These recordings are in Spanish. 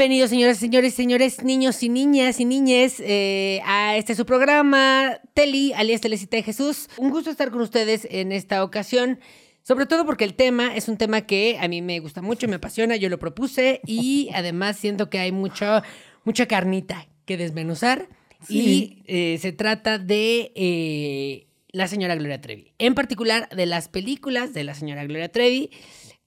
Bienvenidos, señoras y señores, señores, niños y niñas y niñes, eh, a este su programa, Teli, alias Telecita de Jesús. Un gusto estar con ustedes en esta ocasión, sobre todo porque el tema es un tema que a mí me gusta mucho, me apasiona, yo lo propuse y además siento que hay mucho, mucha carnita que desmenuzar. Y eh, se trata de eh, la señora Gloria Trevi, en particular de las películas de la señora Gloria Trevi,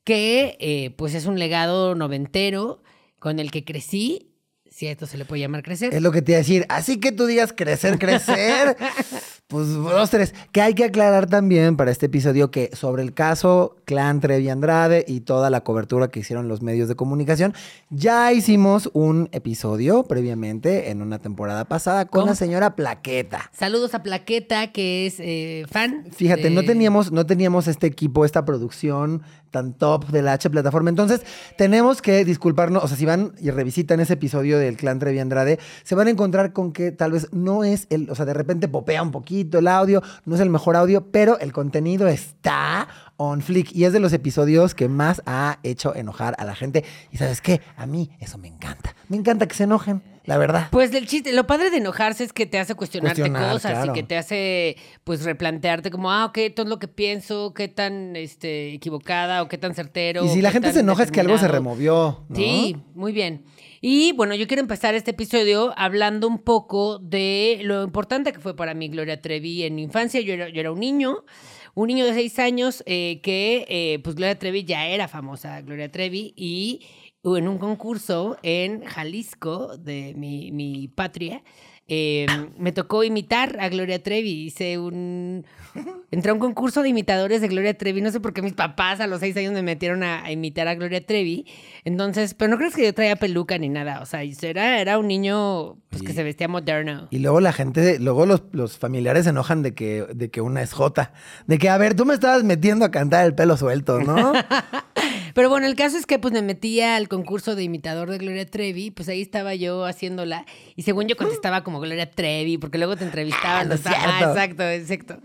que pues es un legado noventero con el que crecí, si a esto se le puede llamar crecer. Es lo que te iba a decir. Así que tú digas crecer, crecer. pues dos, tres. Que hay que aclarar también para este episodio que sobre el caso Clan Trevi Andrade y toda la cobertura que hicieron los medios de comunicación, ya hicimos un episodio previamente en una temporada pasada con ¿Cómo? la señora Plaqueta. Saludos a Plaqueta, que es eh, fan. Fíjate, no teníamos, no teníamos este equipo, esta producción tan top de la H plataforma. Entonces, tenemos que disculparnos. O sea, si van y revisitan ese episodio del clan Trevi Andrade, se van a encontrar con que tal vez no es el, o sea, de repente popea un poquito el audio, no es el mejor audio, pero el contenido está on flick. Y es de los episodios que más ha hecho enojar a la gente. Y sabes qué, a mí eso me encanta. Me encanta que se enojen, la verdad. Pues del chiste, lo padre de enojarse es que te hace cuestionarte Cuestionar, cosas claro. y que te hace pues replantearte como, ah, ok, todo lo que pienso, qué tan este, equivocada o qué tan certero. Y si la gente se enoja es que algo se removió. ¿no? Sí, muy bien. Y bueno, yo quiero empezar este episodio hablando un poco de lo importante que fue para mí Gloria Trevi en mi infancia. Yo era, yo era un niño, un niño de seis años eh, que eh, pues Gloria Trevi ya era famosa, Gloria Trevi, y en un concurso en Jalisco, de mi, mi patria, eh, me tocó imitar a Gloria Trevi. Hice un. Entré a un concurso de imitadores de Gloria Trevi. No sé por qué mis papás a los seis años me metieron a, a imitar a Gloria Trevi. Entonces, pero no crees que yo traía peluca ni nada. O sea, era, era un niño pues, que se vestía moderno. Y luego la gente, luego los, los familiares se enojan de que, de que una es Jota. De que, a ver, tú me estabas metiendo a cantar el pelo suelto, ¿no? Pero bueno, el caso es que pues me metía al concurso de imitador de Gloria Trevi, pues ahí estaba yo haciéndola y según yo contestaba como Gloria Trevi, porque luego te entrevistaban. Ah, no cierto. exacto, exacto.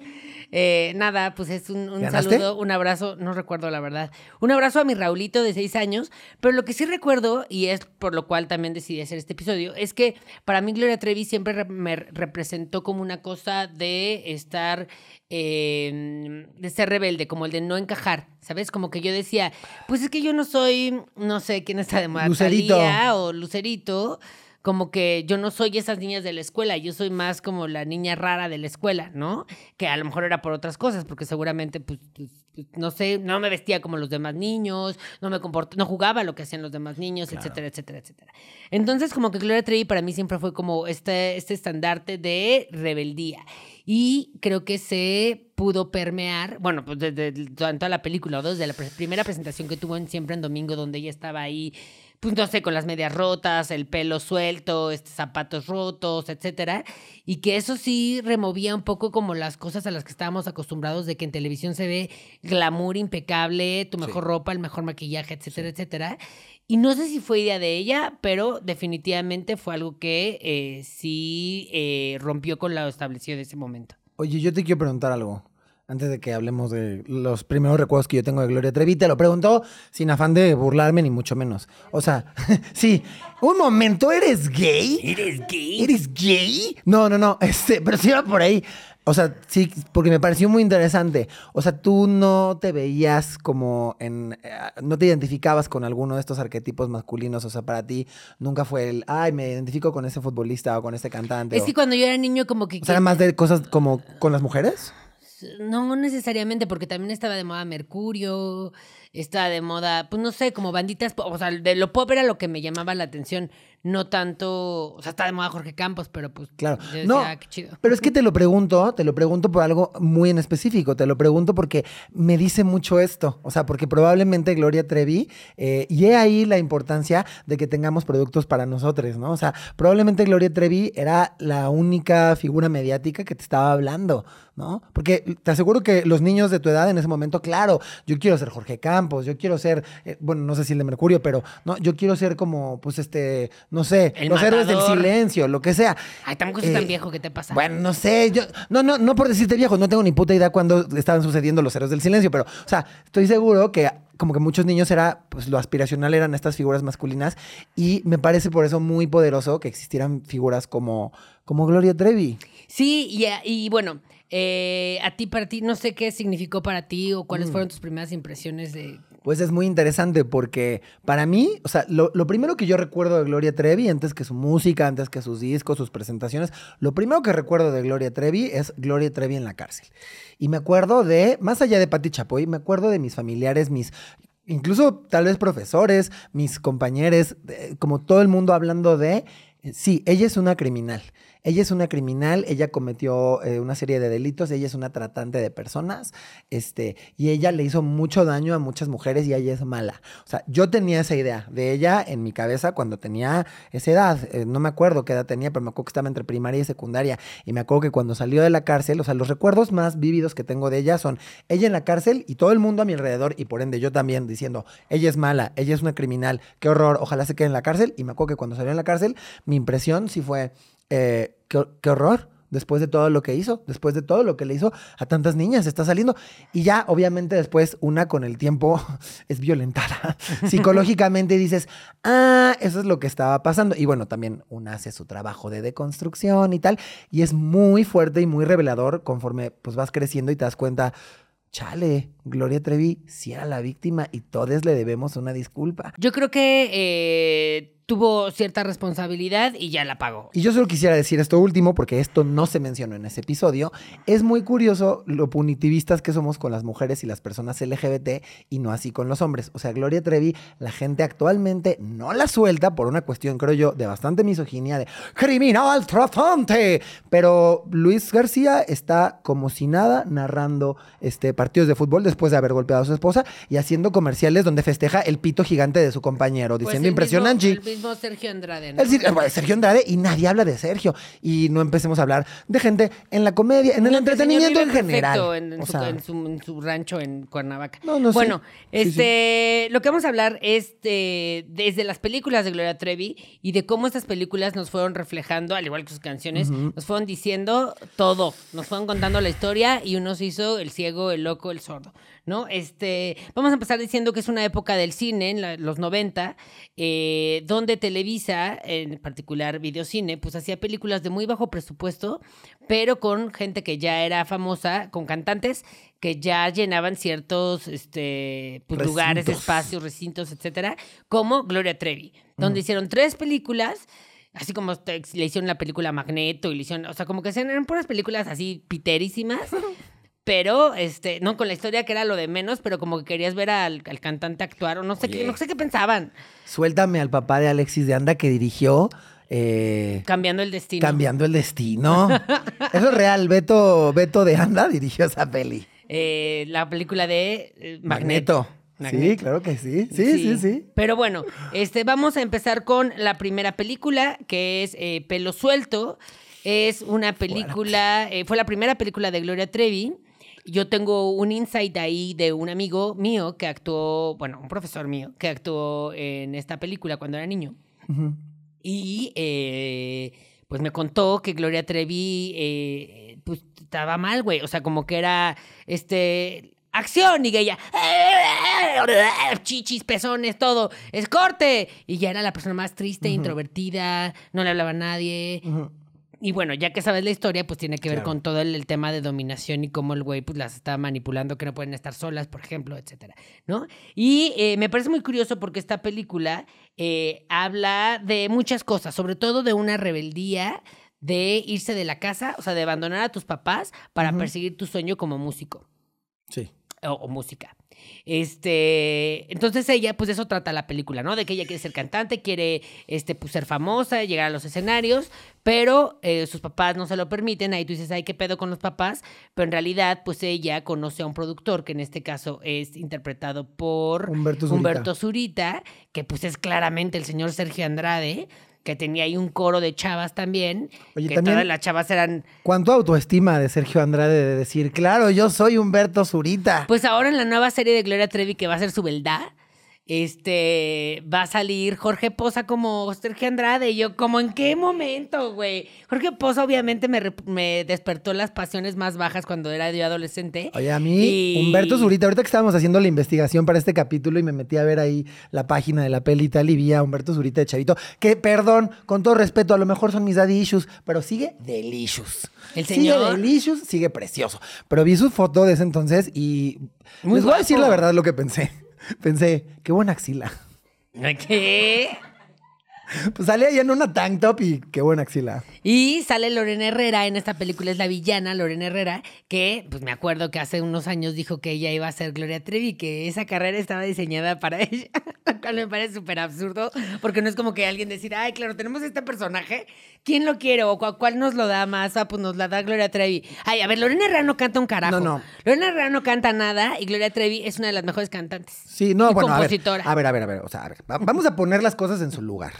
Eh, nada, pues es un, un saludo, un abrazo, no recuerdo la verdad, un abrazo a mi Raulito de seis años, pero lo que sí recuerdo, y es por lo cual también decidí hacer este episodio, es que para mí Gloria Trevi siempre re- me representó como una cosa de estar, eh, de ser rebelde, como el de no encajar, ¿sabes? Como que yo decía, pues es que yo no soy, no sé quién está de moda, Lucerito. O Lucerito, como que yo no soy esas niñas de la escuela, yo soy más como la niña rara de la escuela, ¿no? Que a lo mejor era por otras cosas, porque seguramente, pues, pues, pues, no sé, no me vestía como los demás niños, no me comportaba, no jugaba lo que hacían los demás niños, etcétera, etcétera, etcétera. Entonces, como que Gloria Trevi para mí siempre fue como este, este estandarte de rebeldía. Y creo que se pudo permear, bueno, pues desde toda la película, o desde la primera presentación que tuvo en Siempre en Domingo, donde ella estaba ahí, pues no sé, con las medias rotas, el pelo suelto, este, zapatos rotos, etcétera. Y que eso sí removía un poco como las cosas a las que estábamos acostumbrados de que en televisión se ve glamour impecable, tu mejor ropa, el mejor maquillaje, etcétera, etcétera. Y no sé si fue idea de ella, pero definitivamente fue algo que eh, sí eh, rompió con lo establecido de ese momento. Oye, yo te quiero preguntar algo. Antes de que hablemos de los primeros recuerdos que yo tengo de Gloria Trevi, te lo pregunto sin afán de burlarme ni mucho menos. O sea, sí, un momento, ¿eres gay? ¿Eres gay? ¿Eres gay? No, no, no, este, pero sí va por ahí. O sea, sí, porque me pareció muy interesante. O sea, tú no te veías como en. eh, no te identificabas con alguno de estos arquetipos masculinos. O sea, para ti nunca fue el. Ay, me identifico con ese futbolista o con este cantante. Es o- que cuando yo era niño como que... o sea, era más de cosas como con las mujeres. No necesariamente, porque también estaba de moda Mercurio, estaba de moda, pues no sé, como banditas, o sea, de lo pop era lo que me llamaba la atención, no tanto, o sea, está de moda Jorge Campos, pero pues Claro. yo decía, No, "Ah, qué chido. pero es que te lo pregunto, te lo pregunto por algo muy en específico. Te lo pregunto porque me dice mucho esto. O sea, porque probablemente Gloria Trevi, eh, y he ahí la importancia de que tengamos productos para nosotros, ¿no? O sea, probablemente Gloria Trevi era la única figura mediática que te estaba hablando, ¿no? Porque te aseguro que los niños de tu edad en ese momento, claro, yo quiero ser Jorge Campos, yo quiero ser, eh, bueno, no sé si el de Mercurio, pero no, yo quiero ser como, pues, este, no sé, El Los Héroes del. Silencio, lo que sea. Ay, tampoco tan Eh, viejo, ¿qué te pasa? Bueno, no sé, yo, no, no, no por decirte viejo, no tengo ni puta idea cuándo estaban sucediendo los héroes del silencio, pero, o sea, estoy seguro que como que muchos niños era, pues lo aspiracional eran estas figuras masculinas y me parece por eso muy poderoso que existieran figuras como, como Gloria Trevi. Sí, y, y bueno, eh, a ti, para ti, no sé qué significó para ti o Mm. cuáles fueron tus primeras impresiones de... Pues es muy interesante porque para mí, o sea, lo, lo primero que yo recuerdo de Gloria Trevi, antes que su música, antes que sus discos, sus presentaciones, lo primero que recuerdo de Gloria Trevi es Gloria Trevi en la cárcel. Y me acuerdo de, más allá de Patti Chapoy, me acuerdo de mis familiares, mis, incluso tal vez profesores, mis compañeros, como todo el mundo hablando de, eh, sí, ella es una criminal. Ella es una criminal, ella cometió eh, una serie de delitos, ella es una tratante de personas, este, y ella le hizo mucho daño a muchas mujeres y ella es mala. O sea, yo tenía esa idea de ella en mi cabeza cuando tenía esa edad. eh, no me acuerdo qué edad tenía, pero me acuerdo que estaba entre primaria y secundaria. Y me acuerdo que cuando salió de la cárcel, o sea, los recuerdos más vívidos que tengo de ella son ella en la cárcel y todo el mundo a mi alrededor, y por ende yo también, diciendo, ella es mala, ella es una criminal, qué horror, ojalá se quede en la cárcel. Y me acuerdo que cuando salió en la cárcel, mi impresión sí fue, eh, qué, qué horror. Después de todo lo que hizo, después de todo lo que le hizo a tantas niñas, está saliendo. Y ya, obviamente, después una con el tiempo es violentada psicológicamente y dices, ah, eso es lo que estaba pasando. Y bueno, también una hace su trabajo de deconstrucción y tal. Y es muy fuerte y muy revelador conforme pues vas creciendo y te das cuenta, chale, Gloria Trevi sí era la víctima y todos le debemos una disculpa. Yo creo que eh, tuvo cierta responsabilidad y ya la pagó. Y yo solo quisiera decir esto último, porque esto no se mencionó en ese episodio. Es muy curioso lo punitivistas que somos con las mujeres y las personas LGBT y no así con los hombres. O sea, Gloria Trevi, la gente actualmente no la suelta por una cuestión, creo yo, de bastante misoginia, de criminal tratante. Pero Luis García está como si nada narrando este, partidos de fútbol después de haber golpeado a su esposa y haciendo comerciales donde festeja el pito gigante de su compañero, Pues diciendo el impresionante. Mismo, mismo Sergio Andrade, ¿no? Es decir, bueno, Sergio Andrade y nadie habla de Sergio. Y no empecemos a hablar de gente en la comedia, en el No, entretenimiento en general. En, en O su, sea, en su- en su rancho en Cuernavaca. No, no. Bueno, Sí, sí. este, lo que vamos a hablar es de- desde las películas de Gloria Trevi y de cómo estas películas nos fueron reflejando, al igual que sus canciones, nos fueron diciendo todo, nos fueron contando la historia y uno se hizo el ciego, el loco, el sordo, ¿no? Este, vamos a empezar diciendo que es una época del cine, en la- los 90, eh, donde Televisa, en particular Videocine, pues hacía películas de muy bajo presupuesto, pero con gente que ya era famosa, con cantantes que ya llenaban ciertos este, pues, lugares, espacios, recintos, etcétera, como Gloria Trevi, donde hicieron tres películas. Así como le hicieron la película Magneto y le hicieron, o sea, como que eran puras películas así piterísimas, pero este, no con la historia que era lo de menos, pero como que querías ver al, al cantante actuar, o no sé qué, no sé qué pensaban, Suéltame al papá de Alexis de Anda que dirigió eh, cambiando el destino. Cambiando el Destino. Eso es real. Beto, Beto de Anda dirigió esa peli. Eh, la película de eh, Magneto. Sí, Magneto. claro que sí. Sí, sí, sí. Pero bueno, este, vamos a empezar con la primera película, que es eh, Pelo Suelto. Es una película, eh, fue la primera película de Gloria Trevi. Yo tengo un insight ahí de un amigo mío que actuó, bueno, un profesor mío, que actuó en esta película cuando era niño. Y eh, pues me contó que Gloria Trevi eh, pues estaba mal, güey. O sea, como que era este acción y que ella chichis, pezones, todo, es corte. Y ya era la persona más triste, introvertida, no le hablaba a nadie. Y bueno, ya que sabes la historia, pues tiene que ver Claro. con todo el, el tema de dominación y cómo el güey pues las está manipulando, que no pueden estar solas, por ejemplo, etcétera, ¿no? Y eh, me parece muy curioso porque esta película eh, habla de muchas cosas, sobre todo de una rebeldía de irse de la casa, o sea, de abandonar a tus papás para perseguir tu sueño como músico Sí. o, o música. Este, entonces ella, pues de eso trata la película, ¿no? De que ella quiere ser cantante, quiere, este, pues ser famosa, llegar a los escenarios, pero eh, sus papás no se lo permiten. Ahí tú dices, ay, qué pedo con los papás, pero en realidad, pues ella conoce a un productor que en este caso es interpretado por Humberto Zurita. Humberto Zurita, que pues es claramente el señor Sergio Andrade, que tenía ahí un coro de chavas también, Oye, que también- todas las chavas eran ¿Cuánto autoestima de Sergio Andrade de decir, claro, yo soy Humberto Zurita? Pues ahora en la nueva serie de Gloria Trevi que va a ser su beldad, este, va a salir Jorge Poza como Sergio Andrade. Y yo, ¿como en qué momento, güey? Jorge Poza obviamente me, despertó las pasiones más bajas cuando era yo adolescente. Oye, a mí, Y- Humberto Zurita, ahorita que estábamos haciendo la investigación para este capítulo y me metí a ver ahí la página de la peli y tal y vi a Humberto Zurita de Chavito, que, perdón, con todo respeto, a lo mejor son mis daddy issues, pero sigue delicious. El Sigue señor. delicious, sigue precioso. Pero vi su foto de ese entonces y Muy les voy a decir la verdad lo que pensé. Pensé, qué buena axila. ¿Qué? Pues sale ahí en una tank top y qué buena axila. Y sale Lorena Herrera, en esta película es la villana Lorena Herrera, que pues me acuerdo que hace unos años dijo que ella iba a ser Gloria Trevi, que esa carrera estaba diseñada para ella, lo cual me parece súper absurdo, porque no es como que alguien decida, ay, claro, tenemos este personaje, ¿quién lo quiere o cu- cuál nos lo da más? Ah, pues nos la da Gloria Trevi. Ay, a ver, Lorena Herrera no canta un carajo. No, no. Lorena Herrera no canta nada y Gloria Trevi es una de las mejores cantantes. Sí, no, Y bueno, a ver, compositora. a ver, a ver, a ver, o sea, a ver, va- vamos a poner las cosas en su lugar.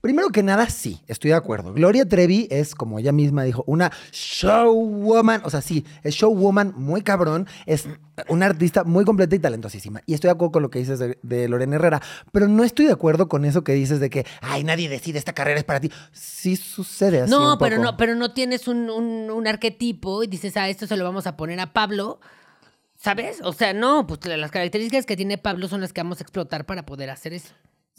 Primero que nada, sí, estoy de acuerdo. Gloria Trevi es, como ella misma dijo, una showwoman, o sea, sí, es showwoman muy cabrón, es una artista muy completa y talentosísima. Y estoy de acuerdo con lo que dices de, de Lorena Herrera, pero no estoy de acuerdo con eso que dices de que, ay, nadie decide, esta carrera es para ti. Sí sucede así No, un pero poco. no, pero no tienes un, un- un arquetipo y dices, ah, esto se lo vamos a poner a Pablo. ¿Sabes? O sea, no, pues las características que tiene Pablo son las que vamos a explotar para poder hacer eso.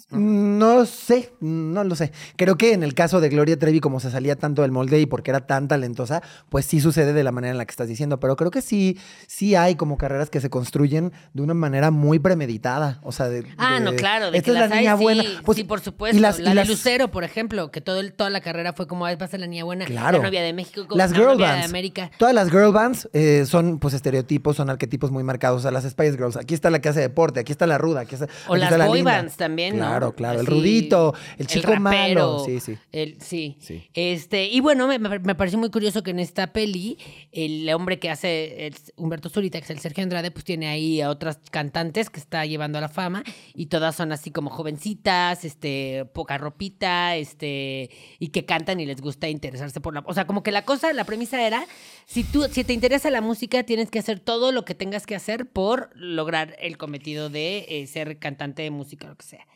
No sé, no lo sé. Creo que en el caso de Gloria Trevi, como se salía tanto del molde y porque era tan talentosa, pues sí sucede de la manera en la que estás diciendo. Pero creo que sí, sí hay como carreras que se construyen de una manera muy premeditada. O sea, de. Ah, de- no, claro, de esta que es la las hay, niña sí, buena. Pues, sí, por supuesto. Y las, la y de las- Lucero, por ejemplo, que todo el- toda la carrera fue como, "Ay, va a ser la niña buena, Claro. la novia de México, como Las la girl novia de bands. América. Todas las girl bands eh, son pues estereotipos, son arquetipos muy marcados. O sea, las Spice Girls. Aquí está la que hace deporte, aquí está la ruda, aquí está, O aquí las está la boy linda. bands también, ¿no? Claro, claro. El rudito, el chico malo. rapero, Sí, sí. el- sí. Sí. Este, y bueno, me, me- me pareció muy curioso que en esta peli, el hombre que hace el- Humberto Zurita, que es el Sergio Andrade, pues tiene ahí a otras cantantes que está llevando a la fama, y todas son así como jovencitas, este, poca ropita, este, y que cantan y les gusta interesarse por la. O sea, como que la cosa, la premisa era: si tú, si te interesa la música, tienes que hacer todo lo que tengas que hacer por lograr el cometido de eh, ser cantante de música, lo que sea.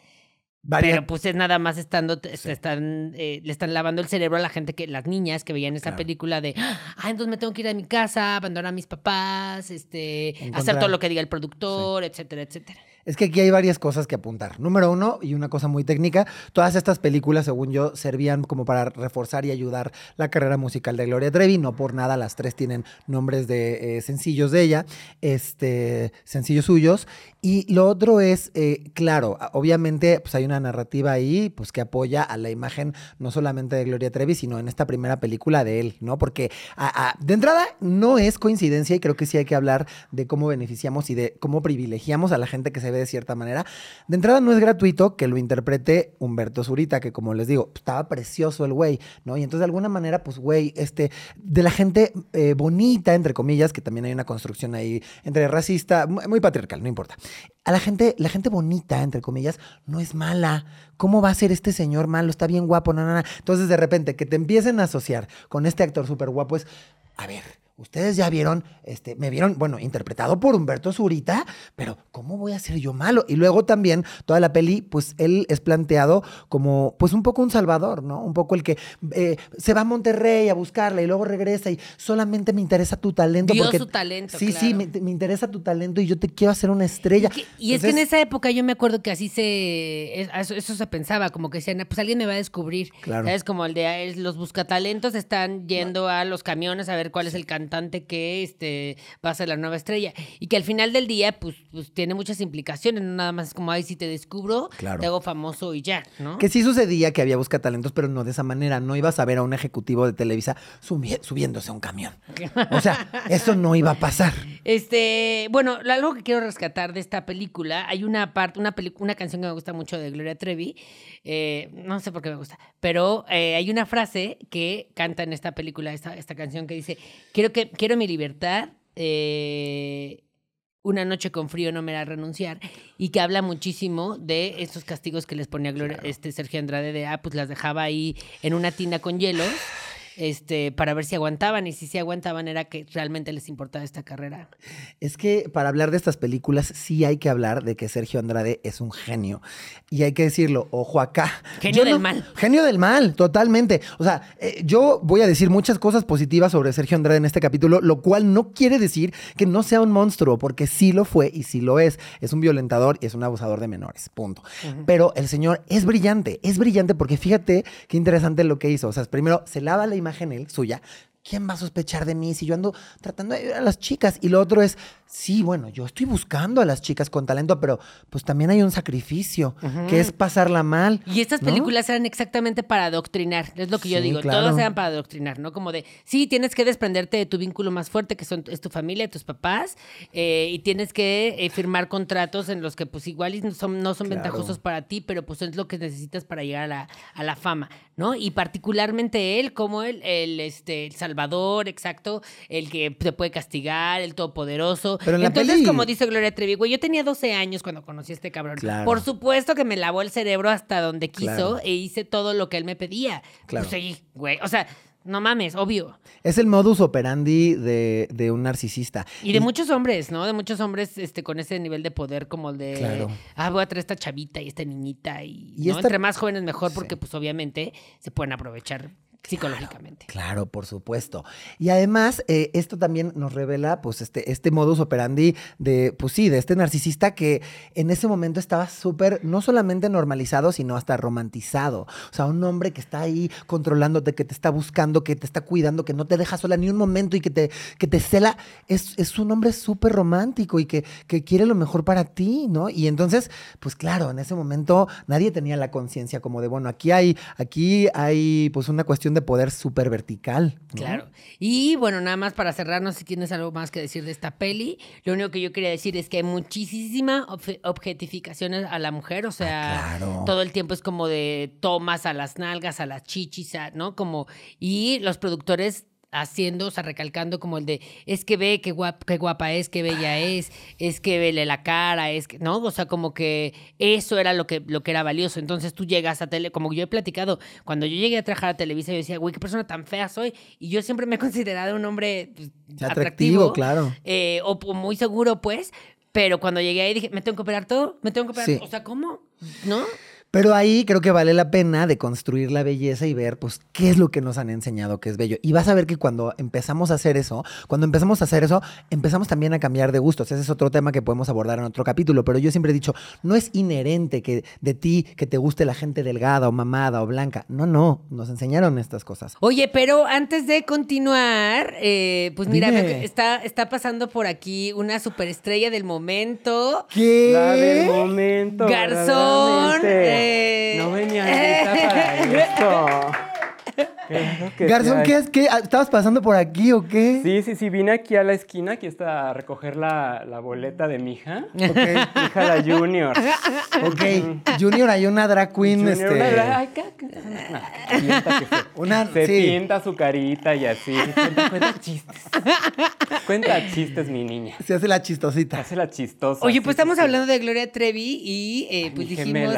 Pero pues es nada más estando, se están, eh, le están lavando el cerebro a la gente que, las niñas que veían esa Claro. película de, ah, entonces me tengo que ir a mi casa, abandonar a mis papás, este, hacer todo lo que diga el productor, etcétera, etcétera. Es que aquí hay varias cosas que apuntar. Número uno, y una cosa muy técnica, todas estas películas, según yo, servían como para reforzar y ayudar la carrera musical de Gloria Trevi. No por nada, las tres tienen nombres de eh, sencillos de ella, este, sencillos suyos. Y lo otro es, eh, claro, obviamente, pues hay una narrativa ahí, pues que apoya a la imagen no solamente de Gloria Trevi, sino en esta primera película de él, ¿no? Porque a- de entrada no es coincidencia y creo que sí hay que hablar de cómo beneficiamos y de cómo privilegiamos a la gente que se ve de cierta manera. De entrada no es gratuito que lo interprete Humberto Zurita, que como les digo, estaba precioso el güey, ¿no? Y entonces de alguna manera, pues güey, este, de la gente eh, bonita, entre comillas, que también hay una construcción ahí entre racista, muy, patriarcal, no importa. A la gente, la gente bonita, entre comillas, no es mala. ¿Cómo va a ser este señor malo? Está bien guapo, no, no, no. Entonces, de repente, que te empiecen a asociar con este actor súper guapo es, a ver, ustedes ya vieron, este, me vieron, bueno, interpretado por Humberto Zurita, pero ¿cómo voy a ser yo malo? Y luego también, toda la peli, pues él es planteado como, pues un poco un salvador, ¿no? Un poco el que eh, se va a Monterrey a buscarla y luego regresa y solamente me interesa tu talento. Vio porque, su talento, Sí, sí, me, me interesa tu talento y yo te quiero hacer una estrella. Y, que- y es que en esa época yo me acuerdo que así se. es- Eso, eso se pensaba, como que decían, pues alguien me va a descubrir. Claro. ¿Sabes? Como el de ah, los buscatalentos están yendo a los camiones a ver cuál es el cantante que este, va a ser la nueva estrella. Y que al final del día, pues, pues tiene muchas implicaciones. No nada más es como, ay, si te descubro, Claro. te hago famoso y ya, ¿no? Que sí sucedía que había buscatalentos, pero no de esa manera. No ibas a ver a un ejecutivo de Televisa subi- subiéndose a un camión. O sea, eso no iba a pasar. Este, bueno, algo que quiero rescatar de esta película, hay una parte, una una canción que me gusta mucho de Gloria Trevi, eh, no sé por qué me gusta, pero eh, hay una frase que canta en esta película, esta, esta canción que dice, quiero que, quiero mi libertad, eh, una noche con frío no me hará renunciar, y que habla muchísimo de estos castigos que les ponía Gloria, este Sergio Andrade de, ah, pues las dejaba ahí en una tina con hielos. Este, para ver si aguantaban y si sí aguantaban era que realmente les importaba esta carrera. Es que para hablar de estas películas sí hay que hablar de que Sergio Andrade es un genio. Y hay que decirlo, ojo acá. Genio Yo del no- mal. Genio del mal, totalmente. O sea, eh, yo voy a decir muchas cosas positivas sobre Sergio Andrade en este capítulo, lo cual no quiere decir que no sea un monstruo, porque sí lo fue y sí lo es. Es un violentador y es un abusador de menores, punto. Pero el señor es brillante, es brillante porque fíjate qué interesante lo que hizo. O sea, primero se lava la imagen él, suya. ¿Quién va a sospechar de mí si yo ando tratando de ayudar a las chicas? Y lo otro es, sí, bueno, yo estoy buscando a las chicas con talento, pero pues también hay un sacrificio, que es pasarla mal. Y estas ¿no? películas eran exactamente para adoctrinar, es lo que yo digo, claro. todas eran para adoctrinar, ¿no? Como de, sí, tienes que desprenderte de tu vínculo más fuerte, que son, es tu familia, tus papás, eh, y tienes que eh, firmar contratos en los que pues igual no son, no son Claro. ventajosos para ti, pero pues es lo que necesitas para llegar a la, a la fama, ¿no? Y particularmente él, como él, el, este, el Salvador, exacto, el que te puede castigar, el todopoderoso. Pero en la Entonces, peli- como dice Gloria Trevi, güey, yo tenía 12 años cuando conocí a este cabrón. Claro. Por supuesto que me lavó el cerebro hasta donde quiso Claro. e hice todo lo que él me pedía. Claro. Pues sí, güey. O sea, no mames, obvio. Es el modus operandi de, de un narcisista. Y de muchos hombres, ¿no? De muchos hombres este, con ese nivel de poder como el de, Claro. ah, voy a traer esta chavita y esta niñita. Y, Y ¿no? esta- entre más jóvenes mejor porque Sí. pues obviamente se pueden aprovechar psicológicamente. Claro, por supuesto. Y además, eh, esto también nos revela, pues, este, este modus operandi de, pues sí, de este narcisista que en ese momento estaba súper, no solamente normalizado, sino hasta romantizado. O sea, un hombre que está ahí controlándote, que te está buscando, que te está cuidando, que no te deja sola ni un momento y que te, que te cela. Es, es un hombre súper romántico y que, que quiere lo mejor para ti, ¿no? Y entonces, pues claro, en ese momento nadie tenía la conciencia como de, bueno, aquí hay, aquí hay, pues, una cuestión de poder súper vertical. ¿no? Claro. Y bueno, nada más para cerrar, no sé si tienes algo más que decir de esta peli. Lo único que yo quería decir es que hay muchísima obje- objetificación a la mujer. O sea, Ah, claro. todo el tiempo es como de tomas a las nalgas, a las chichis, a- ¿no? Como, y los productores haciendo, o sea, recalcando como el de, es que ve qué, guap- qué guapa es, qué bella es, es que vele la cara, es que, ¿no? O sea, como que eso era lo que, lo que era valioso. Entonces tú llegas a tele, como yo he platicado, cuando yo llegué a trabajar a Televisa, yo decía, güey, qué persona tan fea soy. Y yo siempre me he considerado un hombre pues, Atractivo, atractivo, claro. eh, o, o muy seguro, pues. Pero cuando llegué ahí dije, ¿me tengo que operar todo? ¿Me tengo que operar Sí. todo? O sea, ¿cómo? ¿No? Pero ahí creo que vale la pena de construir la belleza y ver, pues, qué es lo que nos han enseñado que es bello. Y vas a ver que cuando empezamos a hacer eso, cuando empezamos a hacer eso, empezamos también a cambiar de gustos. Ese es otro tema que podemos abordar en otro capítulo. Pero yo siempre he dicho, no es inherente que de ti que te guste la gente delgada o mamada o blanca. No, no. Nos enseñaron estas cosas. Oye, pero antes de continuar, eh, pues mira, Dime. está, está pasando por aquí una superestrella del momento. ¿Qué? La del momento. Garzón. No venía lista para esto. Que Garzón, ¿qué ay. es? ¿Qué? ¿Estabas pasando por aquí o qué? Sí, sí, sí, vine aquí a la esquina, aquí está a recoger la, la boleta de mi hija. Ok. Mi hija la Junior. Ok. Junior, hay una drag queen. Junior, este... una- ay, ¿qué- qué- una clienta que se, Una- se sí. pinta su carita y así. Cuenta, cuenta chistes. Cuenta chistes, mi niña. Se hace la chistosita. Hace la chistosa. Oye, pues sí, estamos sí. hablando de Gloria Trevi y eh, pues mi dijimos.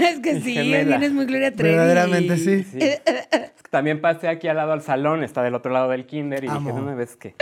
es que Mi sí, gemela. vienes muy Gloria Trevi. Verdaderamente, sí. Sí. También pasé aquí al lado al salón, está del otro lado del kinder y Amo. dije, una vez que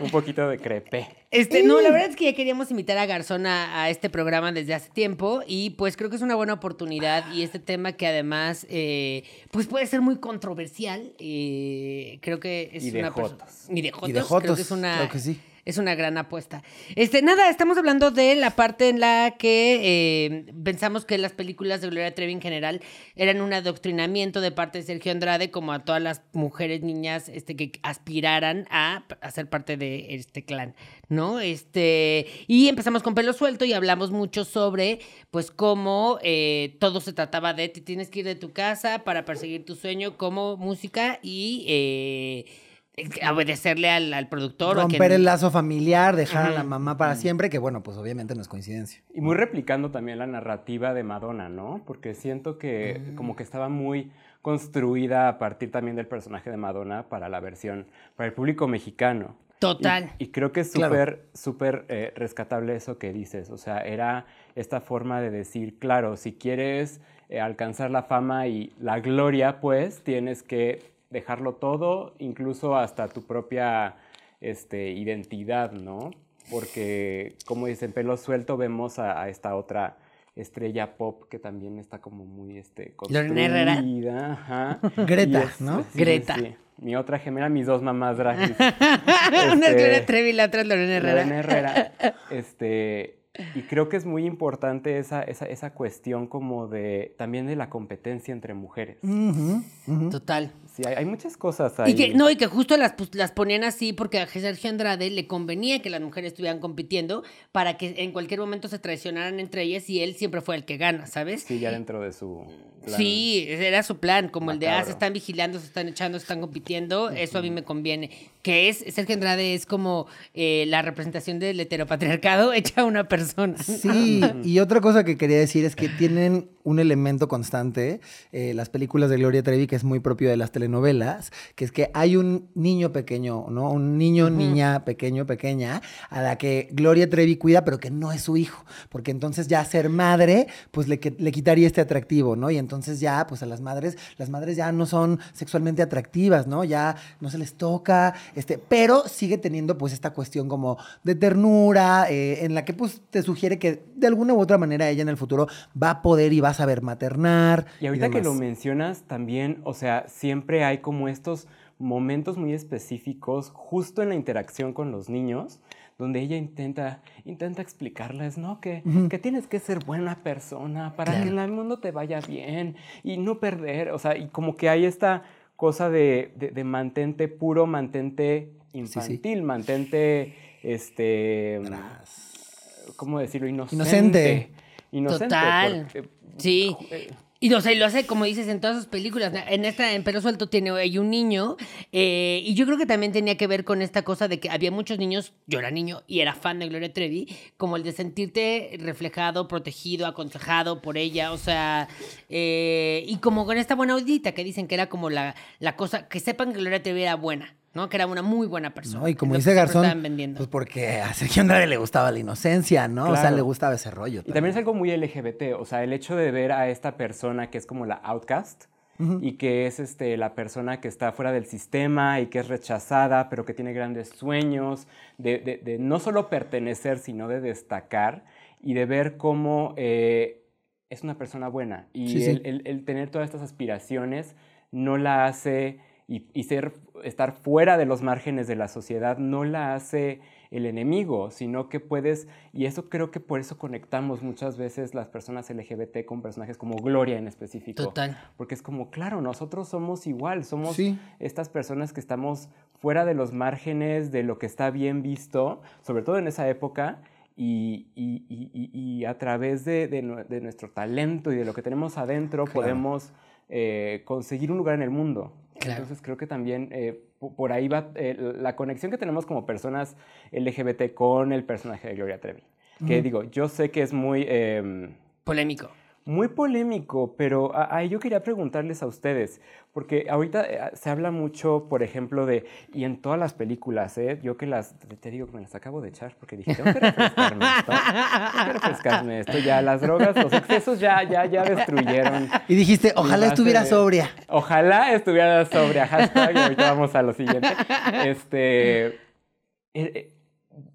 un poquito de crepe. Este, no, la verdad es que ya queríamos invitar a Garzón a, a este programa desde hace tiempo y pues creo que es una buena oportunidad y este tema que además eh, pues puede ser muy controversial, eh, creo que es Y de una jotos. Y de jotos, Y de creo jotos, que es una claro que sí. Es una gran apuesta. Este, nada, estamos hablando de la parte en la que eh, pensamos que las películas de Gloria Trevi en general eran un adoctrinamiento de parte de Sergio Andrade, como a todas las mujeres, niñas, este, que aspiraran a, a ser parte de este clan, ¿no? Este, y empezamos con pelo suelto y hablamos mucho sobre, pues, cómo eh, todo se trataba de te tienes que ir de tu casa para perseguir tu sueño como música y eh, obedecerle al, al productor. o Romper quien- el lazo familiar, dejar a la mamá para siempre, que bueno, pues obviamente no es coincidencia. Y muy replicando también la narrativa de Madonna, ¿no? Porque siento que como que estaba muy construida a partir también del personaje de Madonna para la versión, para el público mexicano. Total. Y, y creo que es Claro. súper, súper eh, rescatable eso que dices. O sea, era esta forma de decir, claro, si quieres eh, alcanzar la fama y la gloria, pues tienes que dejarlo todo, incluso hasta tu propia este, identidad, ¿no? Porque, como dicen, pelo suelto vemos a, a esta otra estrella pop que también está como muy este, Lorena Herrera. construida, ajá. Greta, es- ¿no? sí, Greta. sí. Mi otra gemela, mis dos mamás drag. Una es Este, Gloria Trevi y la otra es Lorena Herrera. Lorena Herrera. Este, y creo que es muy importante esa, esa, esa cuestión como de también de la competencia entre mujeres. Total. Sí, hay, hay muchas cosas ahí. Y que, no, y que justo las, pues, las ponían así porque a Sergio Andrade le convenía que las mujeres estuvieran compitiendo para que en cualquier momento se traicionaran entre ellas y él siempre fue el que gana, ¿sabes? Sí, ya dentro de su plan. Sí, era su plan, como el de, ah, se están vigilando, se están echando, se están compitiendo, eso a mí me conviene. Que es, Sergio Andrade es como eh, la representación del heteropatriarcado hecha a una persona. Sí, y otra cosa que quería decir es que tienen un elemento constante, eh, las películas de Gloria Trevi, que es muy propio de las telenovelas, que es que hay un niño pequeño, ¿no? Un niño, niña, pequeño, pequeña, a la que Gloria Trevi cuida, pero que no es su hijo, porque entonces ya ser madre, pues le, le quitaría este atractivo, ¿no? Y entonces ya, pues a las madres, las madres ya no son sexualmente atractivas, ¿no? Ya no se les toca, este, pero sigue teniendo pues esta cuestión como de ternura, eh, en la que pues te sugiere que de alguna u otra manera ella en el futuro va a poder y va a saber maternar. Y ahorita que lo mencionas también, o sea, siempre hay como estos momentos muy específicos justo en la interacción con los niños donde ella intenta, intenta explicarles, ¿no? Que, que tienes que ser buena persona para que en el mundo te vaya bien y no perder, o sea, y como que hay esta cosa de, de- de mantente puro, mantente sí. infantil, mantente, este, ¿cómo decirlo? Inocente. Inocente. Inocente. Total. porque, Sí. eh, Y o sea, lo hace, como dices, en todas sus películas. En esta, en Pelo Suelto, tiene ahí un niño. eh, y yo creo que también tenía que ver con esta cosa de que había muchos niños, yo era niño y era fan de Gloria Trevi, como el de sentirte reflejado, protegido, aconsejado por ella. O sea, eh, y como con esta buena audita que dicen que era como la, la cosa, que sepan que Gloria Trevi era buena, ¿no? Que era una muy buena persona. ¿no? Y como dice Garzón, pues porque a Sergio Andrade le gustaba la inocencia, ¿no? O sea, le gustaba ese rollo. Y también es algo muy LGBT, o sea, el hecho de ver a esta persona que es como la outcast y que es este, la persona que está fuera del sistema y que es rechazada, pero que tiene grandes sueños de, de- de no solo pertenecer, sino de destacar y de ver cómo eh, es una persona buena. Y Sí, sí. el, el- el tener todas estas aspiraciones no la hace, y, y ser, estar fuera de los márgenes de la sociedad no la hace el enemigo, sino que puedes, y eso creo que por eso conectamos muchas veces las personas LGBT con personajes como Gloria en específico. Total. Porque es como, claro, nosotros somos igual, somos Sí. estas personas que estamos fuera de los márgenes de lo que está bien visto, sobre todo en esa época, y, y- y- y- y a través de, de nue- de nuestro talento y de lo que tenemos adentro Claro. podemos eh, conseguir un lugar en el mundo. Claro. Entonces creo que también eh, po- por ahí va eh, la conexión que tenemos como personas LGBT con el personaje de Gloria Trevi. Que digo, yo sé que es muy... em, Polémico. Muy polémico, pero ahí yo quería preguntarles a ustedes, porque ahorita eh, se habla mucho, por ejemplo, de, y en todas las películas, ¿eh? yo que las, te digo que me las acabo de echar, porque dije, tengo que refrescarme esto, tengo que refrescarme esto, ya las drogas, los excesos ya, ya, ya destruyeron. Y dijiste, ojalá estuviera de- sobria. Ojalá estuviera sobria, hashtag, y ahorita vamos a lo siguiente. Este, eh, eh,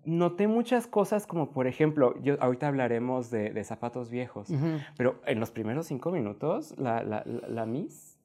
noté muchas cosas como, por ejemplo, yo, ahorita hablaremos de, de zapatos viejos, Ujú. pero en los primeros cinco minutos, la, la, la, la Miss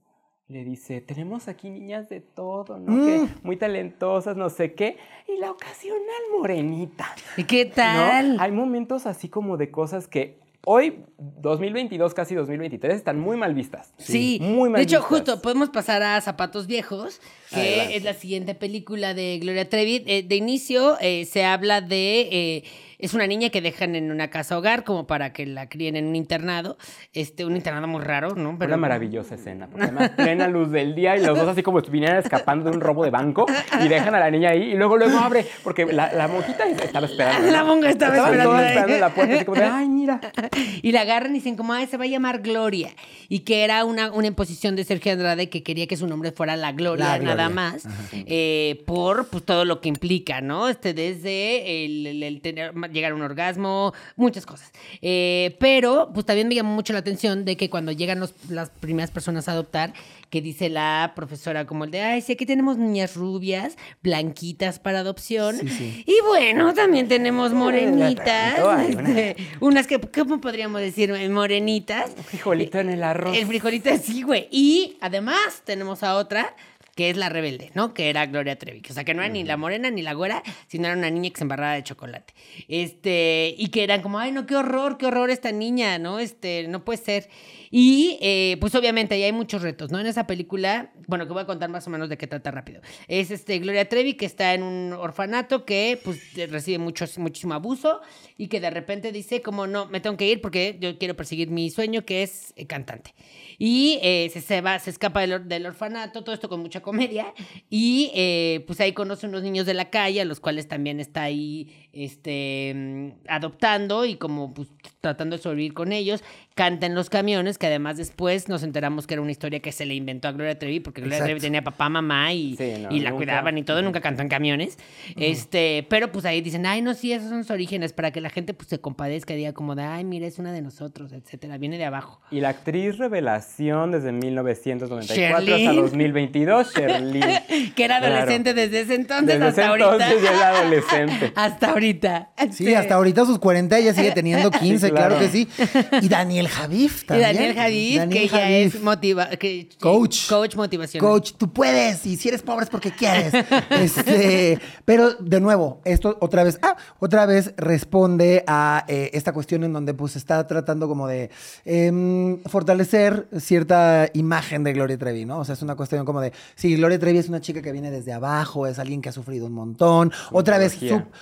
le dice, tenemos aquí niñas de todo, ¿no? Que muy talentosas, no sé qué, y la ocasional morenita. ¿Y qué ¿no? tal? Hay momentos así como de cosas que hoy, 2022, casi 2023, están muy mal vistas. Sí, muy mal de hecho, vistas. justo podemos pasar a Zapatos Viejos, que Adelante. es la siguiente película de Gloria Trevi. Eh, de inicio eh, se habla de... es una niña que dejan en una casa hogar como para que la críen en un internado. Este, un internado muy raro, ¿no? Una maravillosa escena, porque además plena luz del día y los dos así como vinieran escapando de un robo de banco y dejan a la niña ahí y luego luego abre, porque la, la monjita estaba esperando. ¿no? La monja estaba Estaban esperando todas ahí. esperando en la puerta, así como de, ay, mira. Y la agarran y dicen como, ay, se va a llamar Gloria. Y que era una, una imposición de Sergio Andrade que quería que su nombre fuera La Gloria, La nada más, eh, por pues, todo lo que implica, ¿no? Este, desde el, el- el tener, llegar a un orgasmo, muchas cosas. Eh, pero, pues también me llamó mucho la atención de que cuando llegan los- las primeras personas a adoptar, que dice la profesora como el de, ay, sí, aquí tenemos niñas rubias, blanquitas para adopción. Sí, sí. Y bueno, también tenemos morenitas. Ay, este, unas que, ¿cómo podríamos decir? Morenitas. Frijolito en el arroz. El frijolito sí, güey. Y además tenemos a otra que es la rebelde, ¿no? Que era Gloria Trevi. O sea, que no era ni la morena ni la güera, sino era una niña que se embarraba de chocolate. Este, y que eran como, ay, no, qué horror, qué horror esta niña, ¿no? Este, no puede ser. Y eh, pues obviamente ahí hay muchos retos, ¿no? En esa película, bueno, que voy a contar más o menos de qué trata rápido. Es este Gloria Trevi que está en un orfanato que pues recibe mucho, muchísimo abuso y que de repente dice como no, me tengo que ir porque yo quiero perseguir mi sueño que es eh, cantante. Y eh, se, se va, se escapa del, del orfanato, todo esto con mucha comedia. Y eh, pues ahí conoce unos niños de la calle, a los cuales también está ahí este, mm, adoptando y como pues, tratando de sobrevivir con ellos. Canta en los camiones, que además después nos enteramos que era una historia que se le inventó a Gloria Trevi, porque Gloria Exacto. Trevi tenía papá, mamá y, Sí, no, y la nunca. cuidaban y todo, nunca cantó en camiones. este Pero pues ahí dicen, ay, no, sí, esos son sus orígenes, para que la gente pues se compadezca y diga como de, ay, mira, es una de nosotros, etcétera, viene de abajo. Y la actriz revelación desde 1994 hasta Sherlyn. 2022, Sherlyn. que era Claro. adolescente desde ese entonces Desde ese hasta ahorita. entonces ya era adolescente. hasta ahorita. Sí, Este, hasta ahorita sus 40 ella sigue teniendo 15, claro. claro. que sí. Y Daniel Javif Y también. Daniel Javid, Daniel que ya Javif. es motiva que- Coach. coach motivacional. Coach, tú puedes. Y si eres pobre es porque quieres. Este, pero de nuevo, esto otra vez, ah, otra vez responde a eh, esta cuestión en donde pues está tratando como de em, fortalecer cierta imagen de Gloria Trevi, ¿no? O sea, es una cuestión como de, sí, Gloria Trevi es una chica que viene desde abajo, es alguien que ha sufrido un montón. Otra vez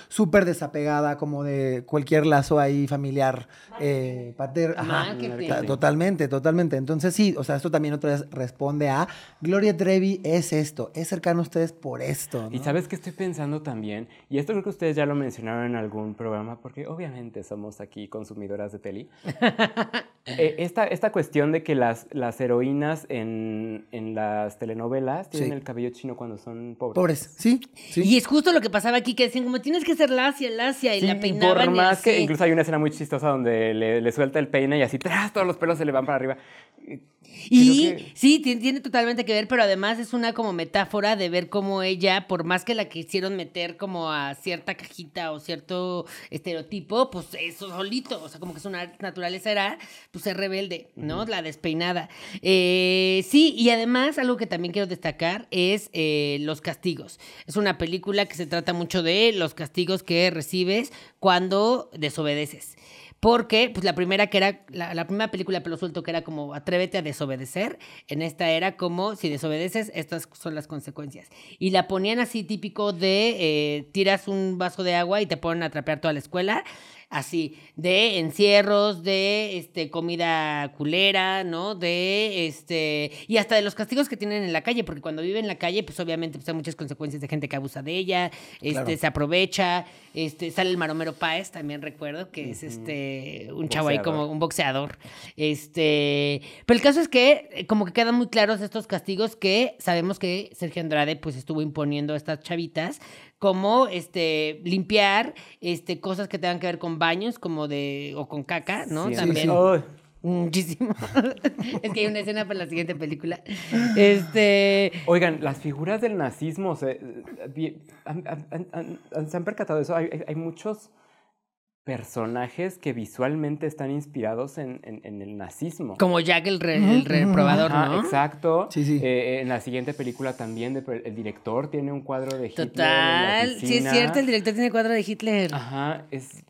súper desapegada como de cualquier lazo ahí familiar eh, pater- ajá, ta- Totalmente, totalmente. Entonces sí, o sea, esto también otra vez responde a Gloria Trevi es esto, es cercano a ustedes por esto. ¿no? Y sabes que estoy pensando también, y esto creo que ustedes ya lo mencionaron en algún programa, porque obviamente somos aquí consumidoras de peli. Eh, esta, esta cuestión de que las, las heroínas en, en las telenovelas tienen Sí. el cabello chino cuando son pobres. Pobres, sí, sí. Y es justo lo que pasaba aquí, que decían como tienes que ser lacia, lacia, y Sí, la peinaban. por y más que incluso hay una escena muy chistosa donde le, le suelta el peine y así tras todos los pelos se le van para arriba. Y que- sí, ti- tiene totalmente que ver, pero además es una como metáfora de ver cómo ella, por más que la quisieron meter como a cierta cajita o cierto estereotipo, pues eso solito, o sea, como que su na- naturaleza era, pues ser rebelde, ¿no? La despeinada. Eh, sí, y además algo que también quiero destacar es eh, los castigos. Es una película que se trata mucho de los castigos que recibes cuando desobedeces. Porque, pues la primera que era, la, primera película pelo suelto que era como atrévete a desobedecer, en esta era como si desobedeces, estas son las consecuencias. Y la ponían así típico de eh, tiras un vaso de agua y te ponen a trapear toda la escuela, así, de encierros, de este, comida culera, ¿no? De este, y hasta de los castigos que tienen en la calle, porque cuando vive en la calle, pues obviamente pues, hay muchas consecuencias de gente que abusa de ella, este, Claro. se aprovecha, este, sale el Maromero Páez, también recuerdo, que es este, un chavo ahí como un boxeador. Este, pero el caso es que eh, como que quedan muy claros estos castigos que sabemos que Sergio Andrade pues estuvo imponiendo a estas chavitas como este limpiar este cosas que tengan que ver con baños como de o con caca, ¿no? Sí, También sí. Muchísimo. es que hay una escena para la siguiente película. Este, Oigan, las figuras del nazismo, o sea, eh, vi- han- han- han- han- ¿se han percatado de eso? Hay, hay- hay muchos personajes que visualmente están inspirados en, en- en el nazismo. como Jack el, re- el reprobador, Ajá, ¿no? exacto. Sí, sí. Eh, en la siguiente película también de- el director tiene un cuadro de Hitler. en la Total, sí es cierto, el director tiene cuadro de Hitler. Ajá, es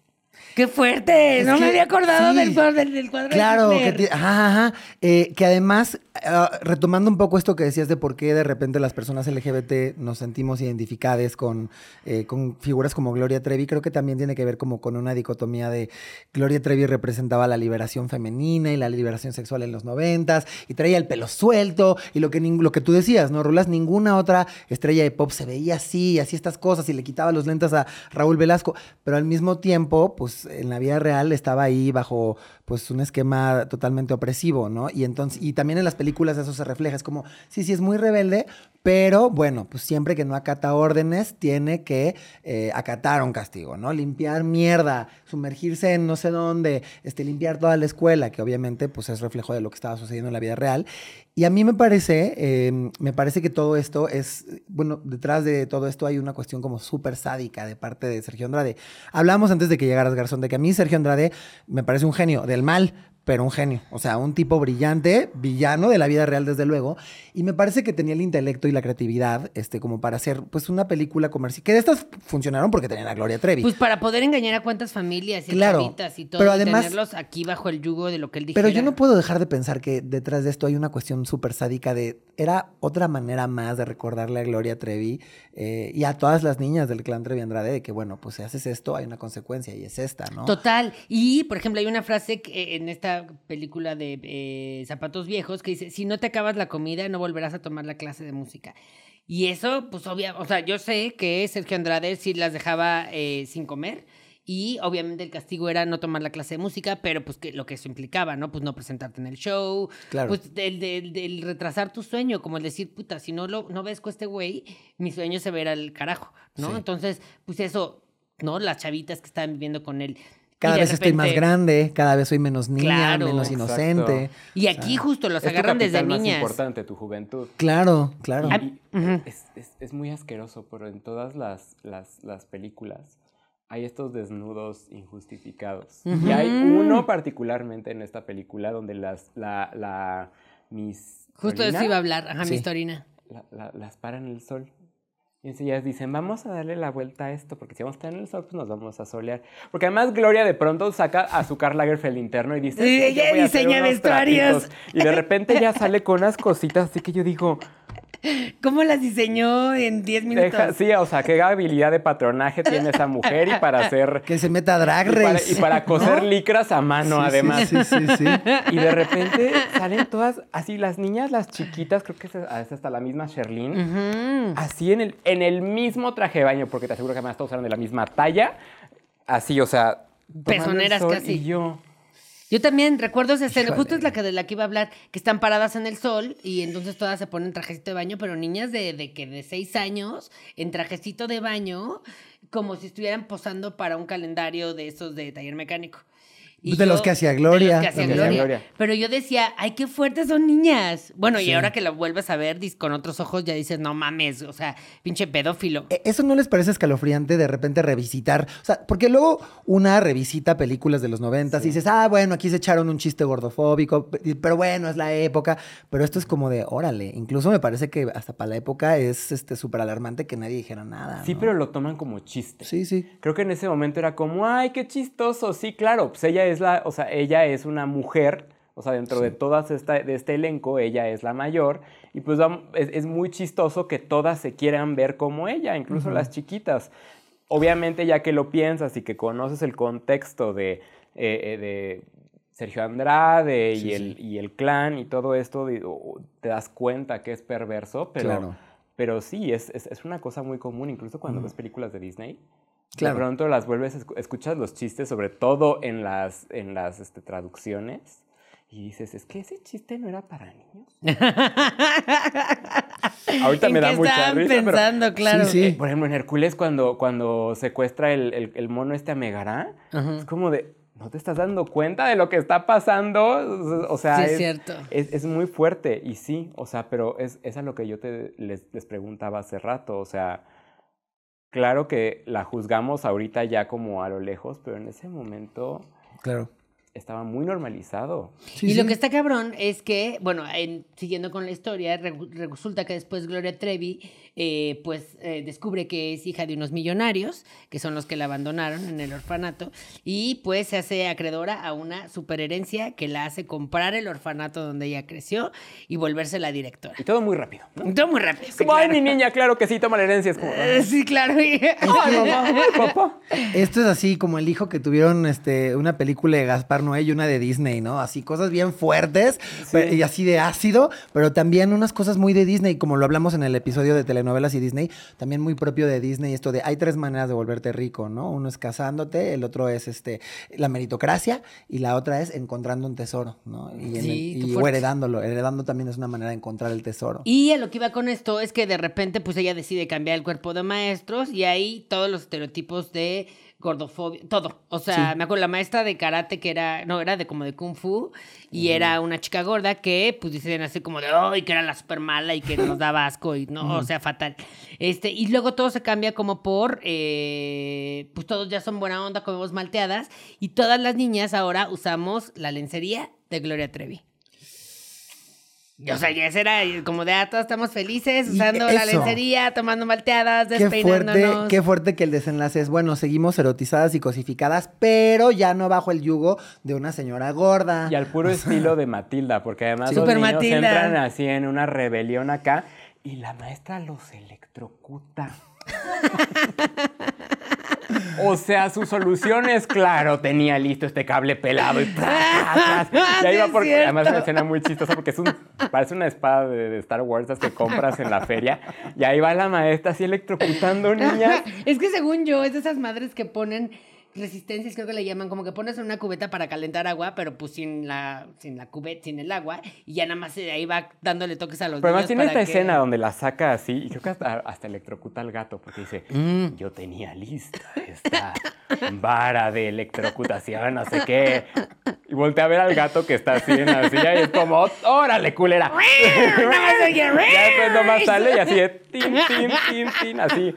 ¡Qué fuerte! Es no que- me había acordado sí. del, cuadro, del, del cuadro Claro, de que, ajá, ajá. Eh, que además, ah, retomando un poco esto que decías de por qué de repente las personas LGBT nos sentimos identificadas con, eh, con figuras como Gloria Trevi, creo que también tiene que ver como con una dicotomía de Gloria Trevi representaba la liberación femenina y la liberación sexual en los noventas y traía el pelo suelto y lo que, lo que tú decías, ¿no, Rulas? Ninguna otra estrella de pop se veía así, así estas cosas y le quitaba los lentes a Raúl Velasco, pero al mismo tiempo, pues en la vida real estaba ahí bajo pues un esquema totalmente opresivo, ¿no? Y entonces y también en las películas eso se refleja, es como sí, sí es muy rebelde, Pero bueno, pues siempre que no acata órdenes, tiene que eh, acatar un castigo, ¿no? Limpiar mierda, sumergirse en no sé dónde, este, limpiar toda la escuela, que obviamente pues es reflejo de lo que estaba sucediendo en la vida real. Y a mí me parece, eh, me parece que todo esto es, bueno, detrás de todo esto hay una cuestión como súper sádica de parte de Sergio Andrade. Hablamos antes de que llegaras, Garzón, de que a mí Sergio Andrade me parece un genio del mal, pero un genio. O sea, un tipo brillante, villano de la vida real, desde luego. Y me parece que tenía el intelecto y la creatividad, este, como para hacer, pues, una película comercial. Que de estas funcionaron porque tenían a Gloria Trevi. Pues para poder engañar a cuántas familias y Claro, y todo, pero y además- tenerlos aquí bajo el yugo de lo que él dijera. Pero yo no puedo dejar de pensar que detrás de esto hay una cuestión súper sádica de... Era otra manera más de recordarle a Gloria Trevi eh, y a todas las niñas del clan Trevi Andrade de que, bueno, pues si haces esto hay una consecuencia y es esta, ¿no? Total. Y, por ejemplo, hay una frase que, en esta película de eh, Zapatos Viejos que dice, si no te acabas la comida, no volverás a tomar la clase de música. Y eso, pues, obvia, o sea, yo sé que Sergio Andrade sí las dejaba eh, sin comer. Y obviamente el castigo era no tomar la clase de música, pero pues que lo que eso implicaba, ¿no? Pues no presentarte en el show, Claro. pues del, del- del retrasar tu sueño, como el decir, puta, si no lo no ves con este güey, mi sueño se verá al carajo, ¿no? Sí. Entonces, pues eso, ¿no? Las chavitas que estaban viviendo con él. Cada vez estoy más repente- grande, cada vez soy menos niña, Claro. menos Exacto. inocente. Y aquí justo los Es tu agarran desde niñas. importante, tu juventud. Claro, claro. Y- y ujú. es, es- es muy asqueroso, pero en todas las, las, las películas hay estos desnudos injustificados. Y hay uno particularmente en esta película donde las, la, la Miss Justo de eso iba a hablar, ajá, Sí. mi historina. la- la- las paran en el sol. Y entonces ellas dicen, vamos a darle la vuelta a esto, porque si vamos a estar en el sol, pues nos vamos a solear. Porque además Gloria de pronto saca a su Karl Lagerfeld interno y dice, Sí, "Yo ella diseña vestuarios". trapitos". Y de repente ella sale con unas cositas, así que yo digo, ¿Cómo las diseñó en 10 minutos? Deja- sí, o sea, qué habilidad de patronaje tiene esa mujer y para hacer... Que se meta a Drag Y para, Race. y para coser ¿no? licras a mano, Sí, además. Sí, sí, sí. sí. Y de repente salen todas, así las niñas, las chiquitas, creo que es, es hasta la misma Sherlyn, así en el, en el mismo traje de baño, porque te aseguro que además todos eran de la misma talla, así, o sea... Pezoneras casi. Y yo... Yo también recuerdo esa escena, Híjole. justo es la que de la que iba a hablar, que están paradas en el sol y entonces todas se ponen trajecito de baño, pero niñas de, de que de seis años en trajecito de baño, como si estuvieran posando para un calendario de esos de taller mecánico. De los que hacía Gloria. De los que hacía los Gloria. Gloria. Pero yo decía, ay, qué fuertes son niñas. Bueno, y Sí. ahora que la vuelves a ver con otros ojos, ya dices, no mames, o sea, pinche pedófilo. E- ¿Eso no les parece escalofriante de repente revisitar? O sea, porque luego una revisita películas de los noventas y dices, ah, bueno, aquí se echaron un chiste gordofóbico, pe- pero bueno, es la época. Pero esto es como de, órale, incluso me parece que hasta para la época es este súper alarmante que nadie dijera nada. Sí, ¿no? pero lo toman como chiste. Sí, sí. Creo que en ese momento era como, ay, qué chistoso. Sí, claro, pues ella es la, o sea, ella es una mujer, o sea, dentro de todas esta, de este elenco, ella es la mayor, y pues es, es muy chistoso que todas se quieran ver como ella, incluso las chiquitas. Obviamente, ya que lo piensas y que conoces el contexto de, eh, eh, de Sergio Andrade y, Sí, el, y el clan y todo esto, te das cuenta que es perverso, pero, Claro. pero sí, es, es, es una cosa muy común, incluso cuando ves películas de Disney. Claro. De pronto las vuelves, escu- escuchas los chistes, sobre todo en las, en las este, traducciones, y dices, es que ese chiste no era para niños. Ahorita ¿En me da mucha risa, pero- pensando, claro. Sí, sí. Eh, por ejemplo, en Hércules, cuando, cuando secuestra el, el- el mono este a Megara, Ajá. es como de, ¿no te estás dando cuenta de lo que está pasando? O sea, Sí, es es, cierto. es- es muy fuerte. Y sí, o sea, pero es, es a lo que yo te, les, les preguntaba hace rato. O sea, claro que la juzgamos ahorita ya como a lo lejos, pero en ese momento Claro. estaba muy normalizado. Sí, y lo que está cabrón es que, bueno, en- siguiendo con la historia, re- resulta que después Gloria Trevi, eh, pues, eh, descubre que es hija de unos millonarios, que son los que la abandonaron en el orfanato, y pues se hace acreedora a una superherencia que la hace comprar el orfanato donde ella creció y volverse la directora. Y todo muy rápido. ¿no? Todo muy rápido. sí, como, ay, claro. mi niña, claro que sí, toma la herencia. Es como, Eh, Sí, claro. y- ay, mamá, ay, papá. Esto es así como el hijo que tuvieron este, una película de Gaspar ¿eh? y una de Disney, ¿no? Así cosas bien fuertes y así de ácido, pero también unas cosas muy de Disney, como lo hablamos en el episodio de telenovelas y Disney, también muy propio de Disney, esto de hay tres maneras de volverte rico, ¿no? Uno es casándote, el otro es este la meritocracia y la otra es encontrando un tesoro, ¿no? Y, en Sí, el- qué y- o heredándolo, heredando también es una manera de encontrar el tesoro. Y a lo que iba con esto es que de repente pues ella decide cambiar el cuerpo de maestros y ahí todos los estereotipos de gordofobia, todo. O sea, Sí. me acuerdo la maestra de karate que era, no, era de como de kung fu y era una chica gorda que pues dicen así como de, ay, que era la super mala y que nos daba asco y no, o sea, fatal. Este, y luego todo se cambia como por, eh, pues todos ya son buena onda, comemos malteadas y todas las niñas ahora usamos la lencería de Gloria Trevi. O sea, ya era como de, ah, todos estamos felices usando la lencería, tomando malteadas, Qué fuerte, despeinándonos. qué fuerte que el desenlace es, bueno, seguimos erotizadas y cosificadas, pero ya no bajo el yugo de una señora gorda. Y al puro estilo de Matilda, porque además Sí. los Super niños Matilda. entran así en una rebelión acá y la maestra los electrocuta. O sea, su solución es claro, tenía listo este cable pelado y ¡tras, tras! Y ahí va porque además es una escena muy chistosa porque es un parece una espada de, de Star Wars que compras en la feria y ahí va la maestra así electrocutando niñas. es que según yo, es de esas madres que ponen resistencias, creo que le llaman, como que pones en una cubeta para calentar agua, pero pues sin la, sin la cubeta, sin el agua, y ya nada más eh, ahí va dándole toques a los Pero además tiene esta que- escena donde la saca así y creo que hasta, hasta electrocuta al gato porque dice, Mm. yo tenía lista esta vara de electrocutación, no sé qué. Y voltea a ver al gato que está así en la silla y es como, órale, culera. ya después nomás sale y así de tin, tin, tin, tin, así.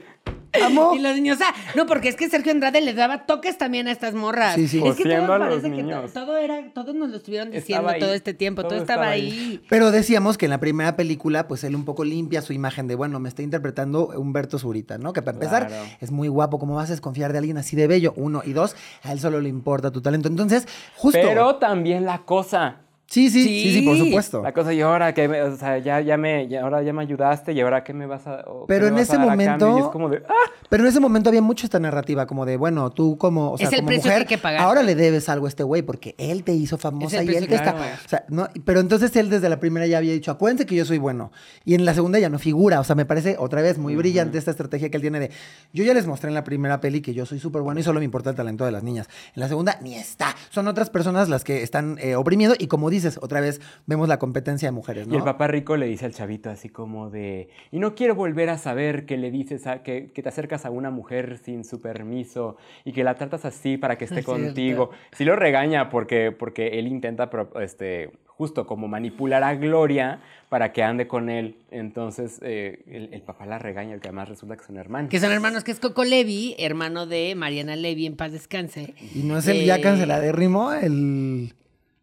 Amo. Y los niños, ah, no, porque es que Sergio Andrade les daba toques también a estas morras. Sí, sí. Es que todo a los parece que todo era, todos nos lo estuvieron diciendo ahí. todo este tiempo, todo, Todo estaba, estaba ahí. ahí. Pero decíamos que en la primera película, pues él un poco limpia su imagen de, bueno, me está interpretando Humberto Zurita, ¿no? Que para empezar, Claro. es muy guapo. ¿Cómo vas a desconfiar de alguien así de bello? Uno. Y dos, a él solo le importa tu talento. Entonces, justo. Pero también la cosa. Sí, sí, sí, sí, por supuesto. La cosa, y ahora que, me- o sea, ya, ya me, ya- ahora ya me ayudaste y ahora qué me vas a. Pero en ese momento- Y es como de, ah, Pero en ese momento había mucho esta narrativa, como de, bueno, tú como, o sea, Es el como precio que mujer, hay que pagar. ahora le debes algo a este güey porque él te hizo famosa Es el y él te que está. que pagar. O sea, no, pero entonces él desde la primera ya había dicho, acuérdense que yo soy bueno. Y en la segunda ya no figura. O sea, me parece otra vez muy brillante esta estrategia que él tiene de, yo ya les mostré en la primera peli que yo soy súper bueno y solo me importa el talento de las niñas. En la segunda, ni está. Son otras personas las que están eh, oprimiendo y como dices, otra vez vemos la competencia de mujeres, ¿no? Y el papá rico le dice al chavito así como de, y no quiero volver a saber que le dices a- que, que te acercas a una mujer sin su permiso y que la tratas así para que esté Es cierto. contigo. Sí lo regaña porque, porque él intenta pro- este, justo como manipular a Gloria para que ande con él. Entonces eh, el, el papá la regaña, que además resulta que son hermanos. Que son hermanos, que es Coco Levi, hermano de Mariana Levi, en paz descanse. Y no es el ya Eh, canceladérrimo, el...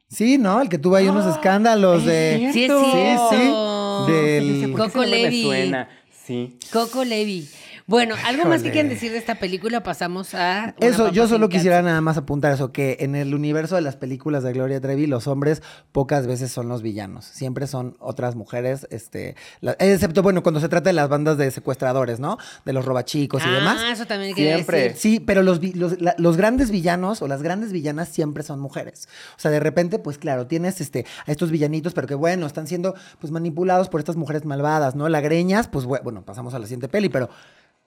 Sí, ¿no? El que tuvo ahí unos escándalos de... Sí, es cierto. cierto. Sí, sí. Del- ¿Por qué ese Coco Levi. suena? Sí. Coco Levi. Bueno, ¿algo más que quieran decir de esta película? Pasamos a. Eso, yo solo quisiera nada más apuntar eso, que en el universo de las películas de Gloria Trevi, los hombres pocas veces son los villanos. Siempre son otras mujeres, este, la- excepto, bueno, cuando se trata de las bandas de secuestradores, ¿no? De los robachicos y demás. Ah, eso también quería Siempre. decir. Sí, pero los, los, la- los grandes villanos o las grandes villanas siempre son mujeres. O sea, de repente, pues claro, tienes este, a estos villanitos, pero que bueno, están siendo pues manipulados por estas mujeres malvadas, ¿no? La Greñas, pues bue- bueno, pasamos a la siguiente peli, pero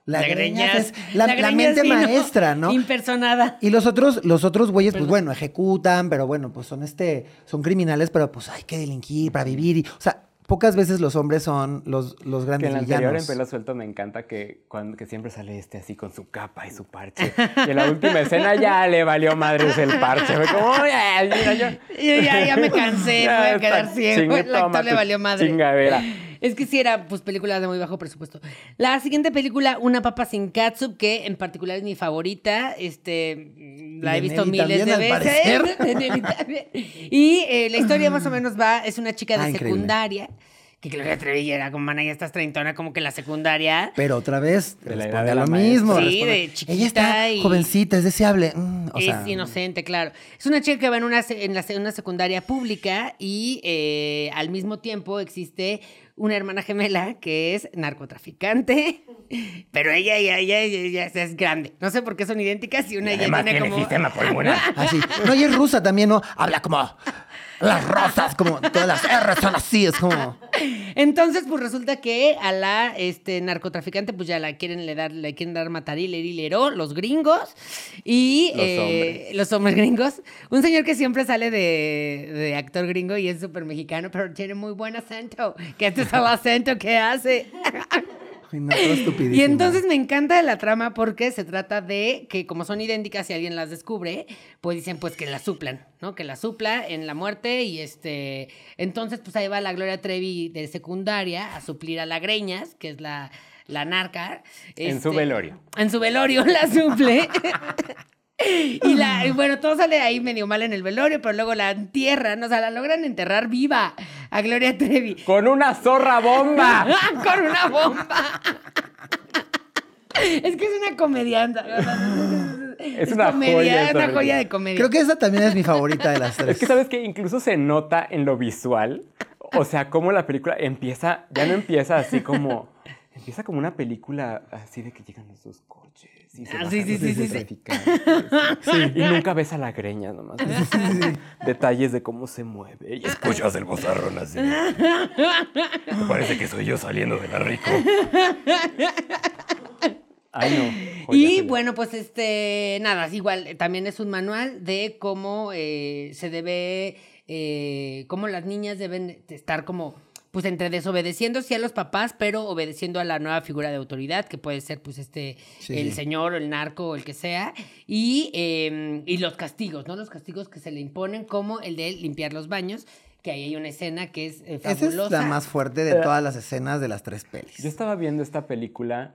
la, Greñas, es la, la Greñas mente maestra, ¿no? Impersonada. Y los otros, los otros güeyes, pues bueno, ejecutan, pero bueno, pues son este, son criminales, pero pues hay que delinquir para vivir. Y, o sea, pocas veces los hombres son los, los Que grandes en la anterior, en villanos. pelo suelto, me encanta que, cuando, que siempre sale este así con su capa y su parche. Y en la última escena ya le valió madres el parche. Fue como, "Ay, mira, yo... Yo ya, ya me cansé, me voy a Ya quedar ciego. El actor le valió madre. Chingadera. Es que sí era, pues, películas de muy bajo presupuesto. La siguiente película, Una papa sin catsup, que en particular es mi favorita. Este, la he visto miles de veces. y eh, la historia más o menos va, es una chica de Ah, increíble. Que Gloria Trevi era como, mana, ya estás treintona, como que en la secundaria. Pero otra vez, De la edad responde de a la lo mismo. Sí, responde- de chiquita Ella está y- jovencita, es deseable. mm, o es sea, inocente, claro. Es una chica que va en una, en la, una secundaria pública y eh, al mismo tiempo existe una hermana gemela que es narcotraficante, pero ella ya, ya, ya, ya es grande. No sé por qué son idénticas y una ya tiene como... Así. No, y es rusa también, ¿no? Habla como las rosas, como todas las R son así, es como. Entonces, pues resulta que a la este, narcotraficante, pues ya la quieren le dar, le quieren dar matarile y lero, los gringos. Y Los eh, hombres. los hombres gringos. Un señor que siempre sale de, de actor gringo y es súper mexicano, pero tiene muy buen acento. Que este es el acento que hace. Ay, no. Y entonces me encanta la trama porque se trata de que como son idénticas y alguien las descubre, pues dicen pues que la suplan, ¿no? Que la supla en la muerte y este... Entonces pues ahí va la Gloria Trevi de secundaria a suplir a la Greñas, que es la, la narca. En su este, velorio. En su velorio la suple. Y, la, y bueno, todo sale ahí medio mal en el velorio, pero luego la entierran, o sea, la logran enterrar viva a Gloria Trevi. ¡Con una zorra bomba! con una bomba. Es que es una comediante. Es una joya esa una joya de comedia. Creo que esa también es mi favorita de las tres. Es que sabes que incluso se nota en lo visual, o sea, cómo la película empieza, ya no empieza así como, empieza como una película así de que llegan los dos coches se Ah, sí, sí, sí, sí. Y nunca ves a la greña nomás. Detalles de cómo se mueve. Y escuchas el bozarrón así. Me parece que soy yo saliendo de la rico. Ay, no. Y bueno, pues este, nada, igual, también es un manual de cómo eh, se debe, eh, cómo las niñas deben de estar como, pues entre desobedeciendo sí a los papás, pero obedeciendo a la nueva figura de autoridad, que puede ser pues este, Sí. el señor o el narco o el que sea, y, eh, y los castigos, ¿no? Los castigos que se le imponen, como el de limpiar los baños, que ahí hay una escena que es eh, Esa es fabulosa. la más fuerte de todas las escenas de las tres pelis. Yo estaba viendo esta película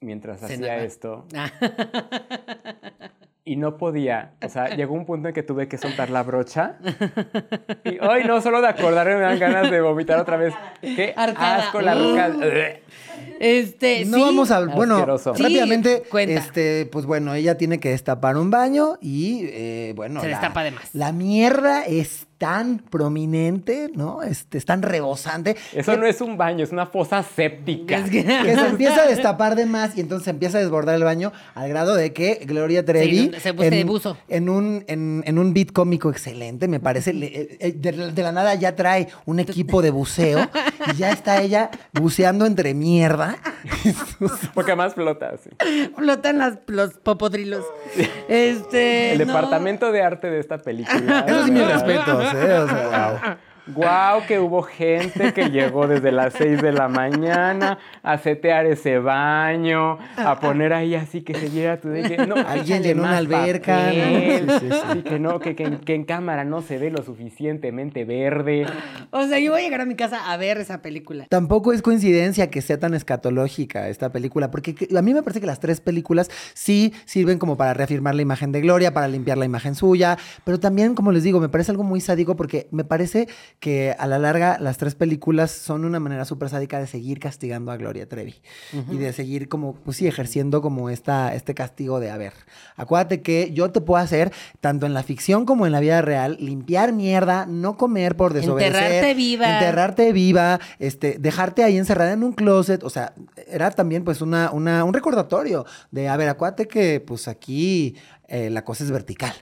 mientras hacía esto Ah. y no podía. O sea, llegó un punto en que tuve que soltar la brocha. Y hoy no, solo de acordarme me dan ganas de vomitar otra vez. Qué Arcada. asco la roca. Este, No sí. vamos a. Bueno, Asqueroso. Rápidamente. Este, pues bueno, ella tiene que destapar un baño y eh, bueno. Se la- destapa de más. La mierda es tan prominente, ¿no? Este, es tan rebosante. Eso no es un baño, es una fosa séptica. Es que- que se empieza a destapar de más y entonces se empieza a desbordar el baño al grado de que Gloria Trevi Se- se busca de buzo. en un en, en un beat cómico excelente me parece le- eh, eh, de, de la nada ya trae un equipo de buceo y ya está ella buceando entre mierda Porque además flota así. Flotan las, los popodrilos. Este. El no. departamento de arte de esta película. eso sí mis ¿verdad? Respetos ¿eh? Guau, que hubo gente que llegó desde las 6 de la mañana a setear ese baño, a poner ahí así que se viera tu de no, Alguien llenó una alberca, papel, ¿no? Sí, sí, que no, que, que- que en cámara no se ve lo suficientemente verde. O sea, yo voy a llegar a mi casa a ver esa película. Tampoco es coincidencia que sea tan escatológica esta película, porque que- a mí me parece que las tres películas sí sirven como para reafirmar la imagen de Gloria, para limpiar la imagen suya, pero también, como les digo, me parece algo muy sádico porque me parece que a la larga las tres películas son una manera súper sádica de seguir castigando a Gloria Trevi y de seguir como, pues sí, ejerciendo como esta, este castigo de, a ver, acuérdate que yo te puedo hacer, tanto en la ficción como en la vida real, limpiar mierda, no comer por desobedecer. Enterrarte viva. enterrarte viva, este, dejarte ahí encerrada en un closet, o sea, era también pues una, una, un recordatorio de, a ver, acuérdate que pues aquí eh, la cosa es vertical,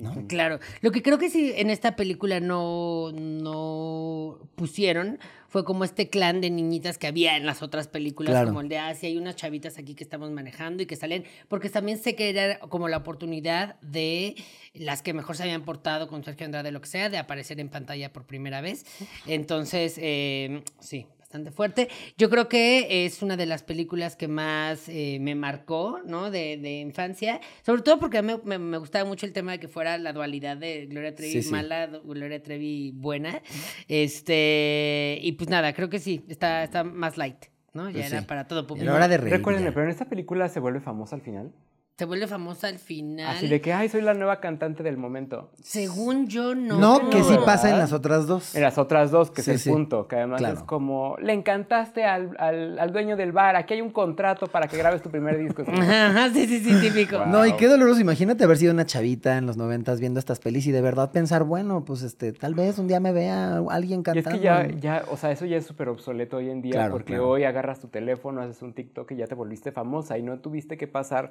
¿no? Claro. Lo que creo que sí en esta película no, no pusieron fue como este clan de niñitas que había en las otras películas, Claro. como el de, ah, sí, hay unas chavitas aquí que estamos manejando y que salen, porque también sé que era como la oportunidad de las que mejor se habían portado con Sergio Andrade, lo que sea, de aparecer en pantalla por primera vez. Entonces, eh, sí, bastante fuerte. Yo creo que es una de las películas que más eh, me marcó, ¿no? De, de infancia. Sobre todo porque a mí me, me gustaba mucho el tema de que fuera la dualidad de Gloria Trevi Sí, sí. mala, Gloria Trevi buena. Este, y pues nada, creo que sí, está, está más light, ¿no? Ya Pues era sí. para todo público. Era hora de reír. Recuérdenme, ya. pero en esta película se vuelve famosa al final. Se vuelve famosa al final. Así de que, ay, soy la nueva cantante del momento. Según yo, no. No, que sí ¿verdad? pasa en las otras dos. En las otras dos, que Sí, es el sí. punto, que además Claro. es como, le encantaste al, al- al dueño del bar, aquí hay un contrato para que grabes tu primer disco. Ajá, sí, sí, sí, típico. Wow. No, y qué doloroso. Imagínate haber sido una chavita en los noventas viendo estas pelis y de verdad pensar, bueno, pues este, tal vez un día me vea alguien Y es cantando. que ya, ya, o sea, eso ya es súper obsoleto hoy en día, Claro, porque claro. hoy agarras tu teléfono, haces un TikTok y ya te volviste famosa y no tuviste que pasar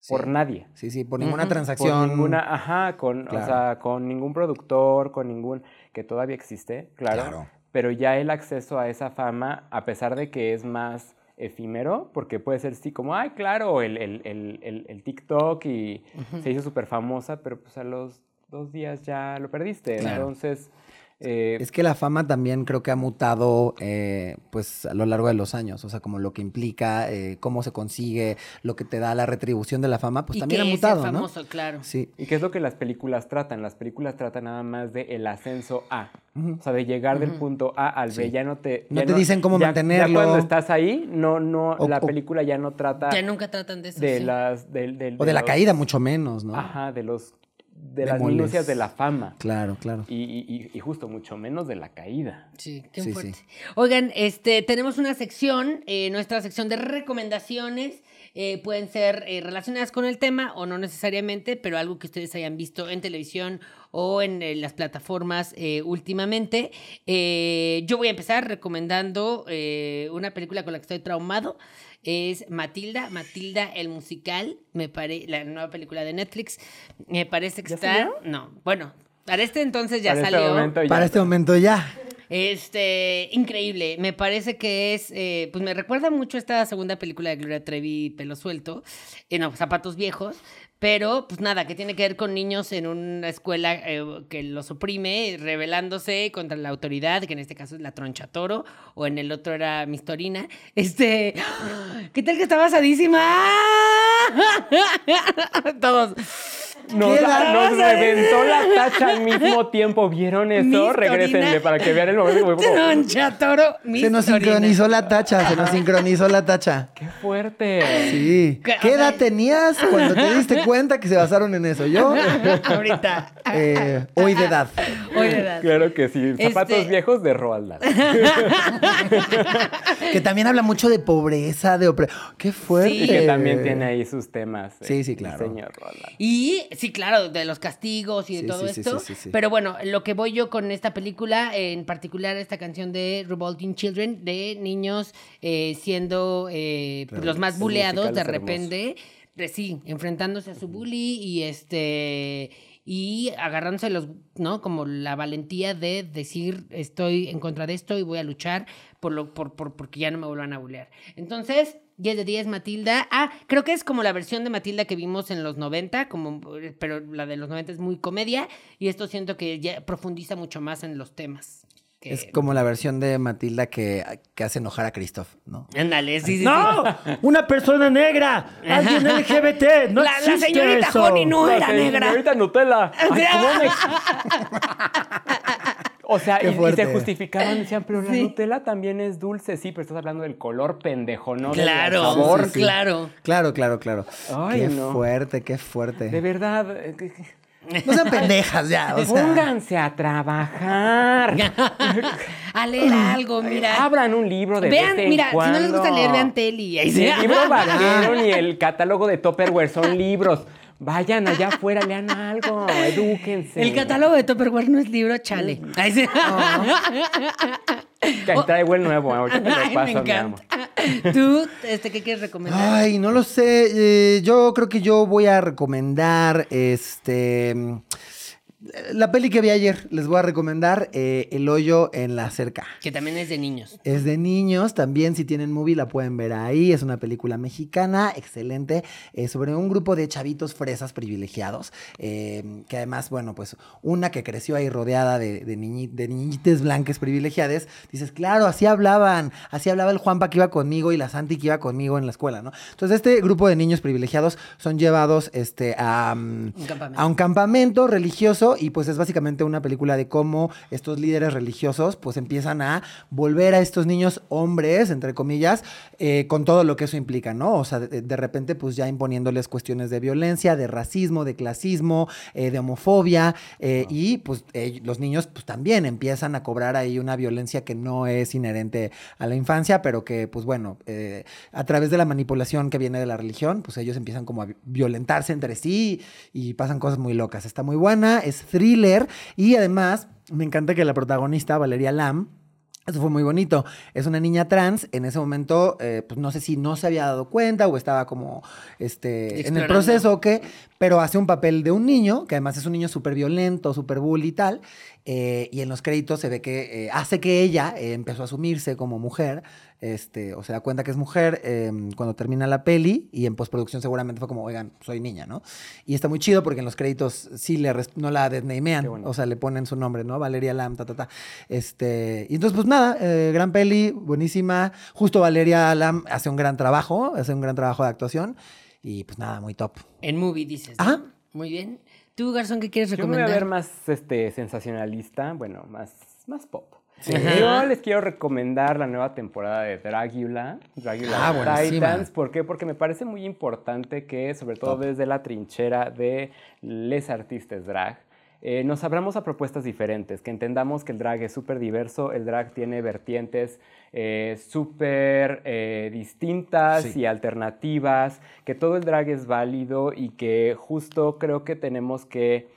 Sí. por nadie. Sí, sí, por ninguna transacción. Por ninguna, ajá, con, Claro. o sea, con ningún productor, con ningún, que todavía existe, claro, Claro. pero ya el acceso a esa fama, a pesar de que es más efímero, porque puede ser sí como, ay, claro, el, el, el, el, TikTok y se hizo súper famosa, pero pues a los dos días ya lo perdiste, Claro. entonces... eh, Es que la fama también creo que ha mutado eh, pues a lo largo de los años, o sea, como lo que implica, eh, cómo se consigue, lo que te da la retribución de la fama, pues y también ha que es mutado, el ¿no? famoso, claro. Sí. ¿Y qué es lo que las películas tratan? Las películas tratan nada más de el ascenso a. O sea, de llegar del punto A al B. Sí. Ya no te... No ya te dicen cómo ya- mantenerlo. Ya cuando estás ahí, no, no, O- la película ya no trata Ya nunca tratan de eso. de sí. las... del- del- O de la los- caída, mucho menos, ¿no? Ajá, de los... De las minucias de la fama. Claro, claro. Y, y- y- justo mucho menos de la caída. Sí, qué Sí, fuerte. sí. Oigan, este, tenemos una sección, eh, nuestra sección de recomendaciones. eh, pueden ser eh, relacionadas con el tema o no necesariamente, pero algo que ustedes hayan visto en televisión o en, eh, las plataformas eh, últimamente. Eh, yo voy a empezar recomendando eh, una película con la que estoy traumado. Es Matilda, Matilda el musical, me pare, la nueva película de Netflix. Me parece que ¿Ya está. salió? No, bueno, para este entonces ya Para este salió. momento ya- Para este momento ya. Este, increíble. Me parece que es, eh, pues me recuerda mucho a esta segunda película de Gloria Trevi, Pelo Suelto, eh, no, Zapatos Viejos, pero pues nada, que tiene que ver con niños en una escuela eh, que los oprime, rebelándose contra la autoridad, que en este caso es la Troncha Toro, o en el otro era Mistorina. Este, ¿qué tal que está basadísima? Todos. Nos, ¿Qué nos edad? reventó la tacha al mismo tiempo. ¿Vieron eso? Regrésenle para que vean el momento. Toro, Se nos sincronizó la tacha, se nos sincronizó la tacha. ¡Qué fuerte! Sí. ¿Qué- ¿Qué o sea- edad tenías cuando te diste cuenta que se basaron en eso? Yo, Ahorita. eh, hoy de edad. Hoy de edad. Claro que sí. Zapatos Este- viejos de Roald Dahl. Que también habla mucho de pobreza, de opre... ¡Qué fuerte! Sí. Y que también tiene ahí sus temas. eh, Sí, sí, el claro. Señor Roald Dahl. Y sí, claro, de los castigos y de Sí, todo sí, esto. sí, sí, sí. Pero bueno, lo que voy yo con esta película, en particular esta canción de Revolting Children, de niños eh, siendo eh, pues, los más buleados de repente, de- sí, enfrentándose a su bully y este y agarrándose los, ¿no? Como la valentía de decir estoy en contra de esto y voy a luchar por lo, por, por, porque ya no me vuelvan a bulear. Entonces, 10 de 10 Matilda. Ah, creo que es como la versión de Matilda que vimos en los 90, como, pero la de los 90 es muy comedia y esto siento que ya profundiza mucho más en los temas. que- Es como la versión de Matilda que, que hace enojar a Christoph, ¿no? Ándale, sí, sí. ¡No! ¡Una persona negra! ¡Alguien LGBT! ¡No La- la señorita eso! Honey no era La negra. Señorita Nutella. Ay, ¿cómo me- O sea, y, y se justificaron, decían, pero la Sí. Nutella también es dulce. Sí, pero estás hablando del color pendejo, ¿no? del Claro, sabor. sí, sí. claro. Claro, claro, claro. Ay, qué no. fuerte, qué fuerte. De verdad. eh, No sean pendejas ya, o sea. Pónganse a trabajar. a leer algo, mira. Abran un libro de Vean, vez en mira, si no les gusta leer, vean Ni sí. el libro vaquero ni el catálogo de Tupperware son libros. Vayan allá afuera, lean algo, edúquense. El catálogo de Tupperware no es libro, chale. Ahí sí. Que ahí traigo el nuevo, ahorita te Ay, lo paso, mi amor. encanta. ¿Tú, este, qué quieres recomendar? Ay, no lo sé. eh, yo creo que yo voy a recomendar este. La peli que vi ayer, les voy a recomendar eh, El hoyo en la cerca. Que también es de niños. Es de niños, también si tienen movie la pueden ver ahí. Es una película mexicana, excelente, eh, sobre un grupo de chavitos fresas privilegiados, eh, que además, bueno, pues una que creció ahí rodeada de, de, niñi- de niñites blancas privilegiadas, dices, claro, así hablaban, así hablaba el Juanpa que iba conmigo y la Santi que iba conmigo en la escuela, ¿no? Entonces este grupo de niños privilegiados son llevados este, a, mm, Un campamento. a un campamento religioso y pues es básicamente una película de cómo estos líderes religiosos pues empiezan a volver a estos niños hombres, entre comillas, eh, con todo lo que eso implica, ¿no? O sea, de, de repente pues ya imponiéndoles cuestiones de violencia, de racismo, de clasismo, eh, de homofobia eh, y pues los niños pues también empiezan a cobrar ahí una violencia que no es inherente a la infancia, pero que pues bueno, a través de la manipulación que viene de la religión, pues ellos empiezan como a vi- violentarse entre sí y pasan cosas muy locas. Está muy buena, es thriller y además me encanta que la protagonista, Valeria Lam, eso fue muy bonito. Es una niña trans. En ese momento, eh, pues no sé si no se había dado cuenta o estaba como este, en el proceso o qué, pero hace un papel de un niño, que además es un niño súper violento, súper bully y tal. eh, y en los créditos se ve que eh, hace que ella empezó a asumirse como mujer, este, o se da cuenta que es mujer eh, cuando termina la peli y en postproducción seguramente fue como, oigan, soy niña, ¿no? Y está muy chido porque en los créditos sí le no la desnamean, o sea, le ponen su nombre, ¿no? Valeria Lam, ta, ta, ta. Este, y entonces, pues nada, eh, gran peli, buenísima. Justo Valeria Lam hace un gran trabajo, hace un gran trabajo de actuación. Y pues nada, muy top. En movie, dices. ¿no? Ajá. Muy bien. ¿Tú, Garzón, qué quieres Yo me voy a recomendar? ver más este, sensacionalista, bueno, más, más pop. Yo les quiero recomendar la nueva temporada de Dragula, Dragula Ah. Titans. ¿Por qué? Porque me parece muy importante que, sobre todo desde la trinchera de les artistas drag, eh, nos abramos a propuestas diferentes, que entendamos que el drag es súper diverso, el drag tiene vertientes eh, súper eh, distintas Sí. y alternativas, que todo el drag es válido y que justo creo que tenemos que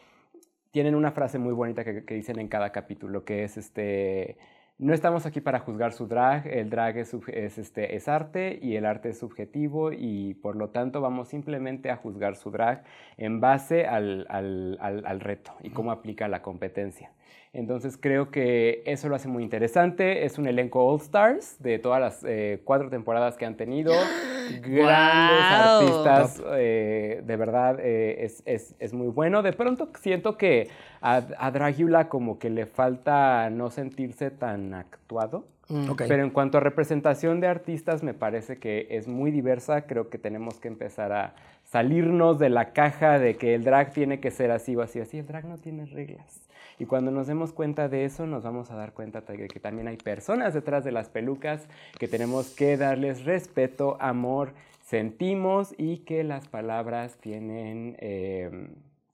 tienen una frase muy bonita que, que dicen en cada capítulo, que es este, no estamos aquí para juzgar su drag, el drag es, este, es arte y el arte es subjetivo y por lo tanto vamos simplemente a juzgar su drag en base al, al- al- al reto y cómo aplica la competencia. Entonces creo que eso lo hace muy interesante. Es un elenco All Stars de todas las eh, cuatro temporadas que han tenido. Grandes artistas, eh, de verdad eh, es, es- es muy bueno. De pronto siento que a, a Dragula como que le falta no sentirse tan actuado. Mm. Ok. Pero en cuanto a representación de artistas, me parece que es muy diversa. Creo que tenemos que empezar a salirnos de la caja de que el drag tiene que ser así o así o así. El drag no tiene reglas. Y cuando nos demos cuenta de eso, nos vamos a dar cuenta de que también hay personas detrás de las pelucas, que tenemos que darles respeto, amor, sentimos y que las palabras tienen eh,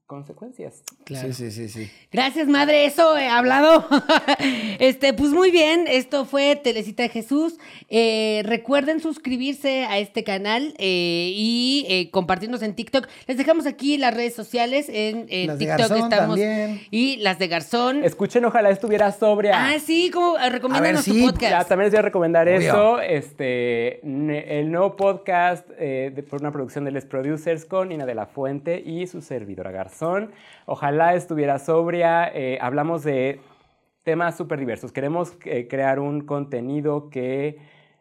consecuencias. Claro. Sí, sí, sí, sí. Gracias, madre, eso he hablado. este, pues muy bien, esto fue Telecita de Jesús. Eh, recuerden suscribirse a este canal eh, y eh, compartirnos en TikTok. Les dejamos aquí las redes sociales en, en Las de TikTok Garzón estamos. también. Y las de Garzón. Escuchen, ojalá estuviera sobria. Ah, sí, como eh, recomiéndanos sí, tu podcast. Ya, también les voy a recomendar Obvio. eso. Este, el nuevo podcast eh, de- por una producción de Les Producers con Nina de la Fuente y su servidora Garzón. Ojalá estuviera sobria. eh, hablamos de temas súper diversos. Queremos eh, crear un contenido que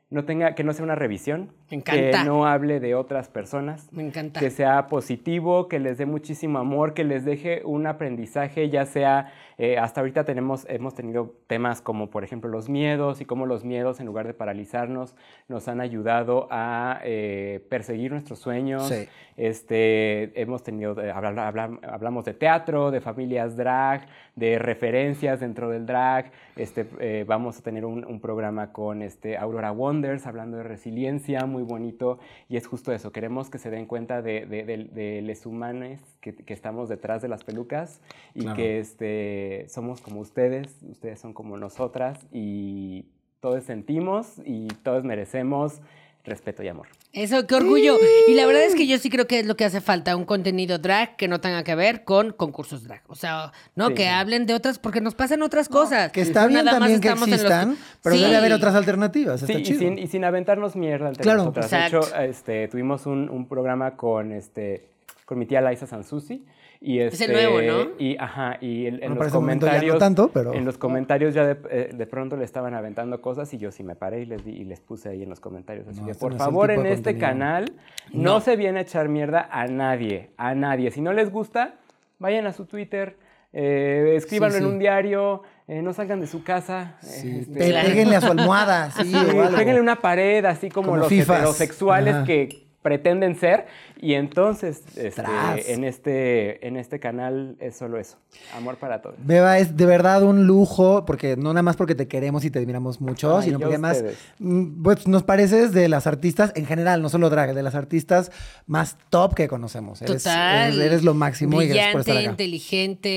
no tenga, que no sea una revisión, Me encanta. que no hable de otras personas, Me encanta. que sea positivo, que les dé muchísimo amor, que les deje un aprendizaje, ya sea, eh, hasta ahorita tenemos, hemos tenido temas como por ejemplo los miedos y cómo los miedos en lugar de paralizarnos nos han ayudado a eh, perseguir nuestros sueños. Sí. Este, hemos tenido, eh, habla- habla- hablamos de teatro, de familias drag, de referencias dentro del drag. Este, eh, vamos a tener un, un programa con este, Aurora Wonders hablando de resiliencia, muy bonito. Y es justo eso, queremos que se den cuenta de, de, de- de les humanes que, que estamos detrás de las pelucas y Claro. que este, somos como ustedes, ustedes son como nosotras y todos sentimos y todos merecemos respeto y amor. Eso, qué orgullo. Y la verdad es que yo sí creo que es lo que hace falta, un contenido drag que no tenga que ver con concursos drag. O sea, no, Sí, que sí. hablen de otras, porque nos pasan otras cosas. Que está bien Nada también que en los existan, pero Sí. debe haber otras alternativas. Está Sí, y chido. sin, y sin aventarnos mierda entre Claro. nosotras. Exacto. De hecho, este, tuvimos un, un programa con, este, con mi tía Laisa Sansusi. Y Es el este, nuevo, ¿no? Y, ajá, y en Bueno, los no comentarios... tanto, pero- En los comentarios ya de, eh, de pronto le estaban aventando cosas y yo sí me paré y les, di- y les puse ahí en los comentarios. Así No, que, este por no favor, en este contenido. canal no. se viene a echar mierda a nadie, a nadie. Si no les gusta, vayan a su Twitter, eh, escríbanlo Sí, en un diario, eh, no salgan de su casa. Sí, este, pe- Claro. Péguenle a su almohada, sí, Sí, o algo. péguenle una pared, así como, Como los fifas. heterosexuales Ajá. que pretenden ser y entonces este, en, este, en este canal es solo eso, amor para todos. Beba, es de verdad un lujo, porque no nada más porque te queremos y te admiramos mucho, Ay, sino porque además mm, pues, nos pareces de las artistas, en general, no solo drag, de las artistas más top que conocemos. Eres, Total. eres, eres lo máximo y gracias por Brillante, estar acá. inteligente,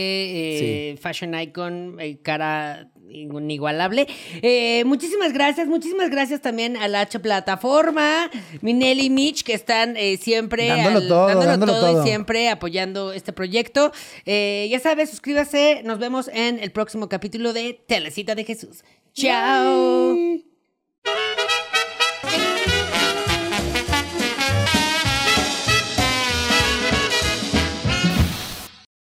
eh, fashion icon, eh, cara inigualable. Eh, muchísimas gracias, muchísimas gracias también a la H plataforma, Minelli y Mitch, que están eh, siempre Dándolo todo, dándolo todo. y siempre apoyando este proyecto. Eh, ya sabes, suscríbase, nos vemos en el próximo capítulo de Telecita de Jesús. Chao.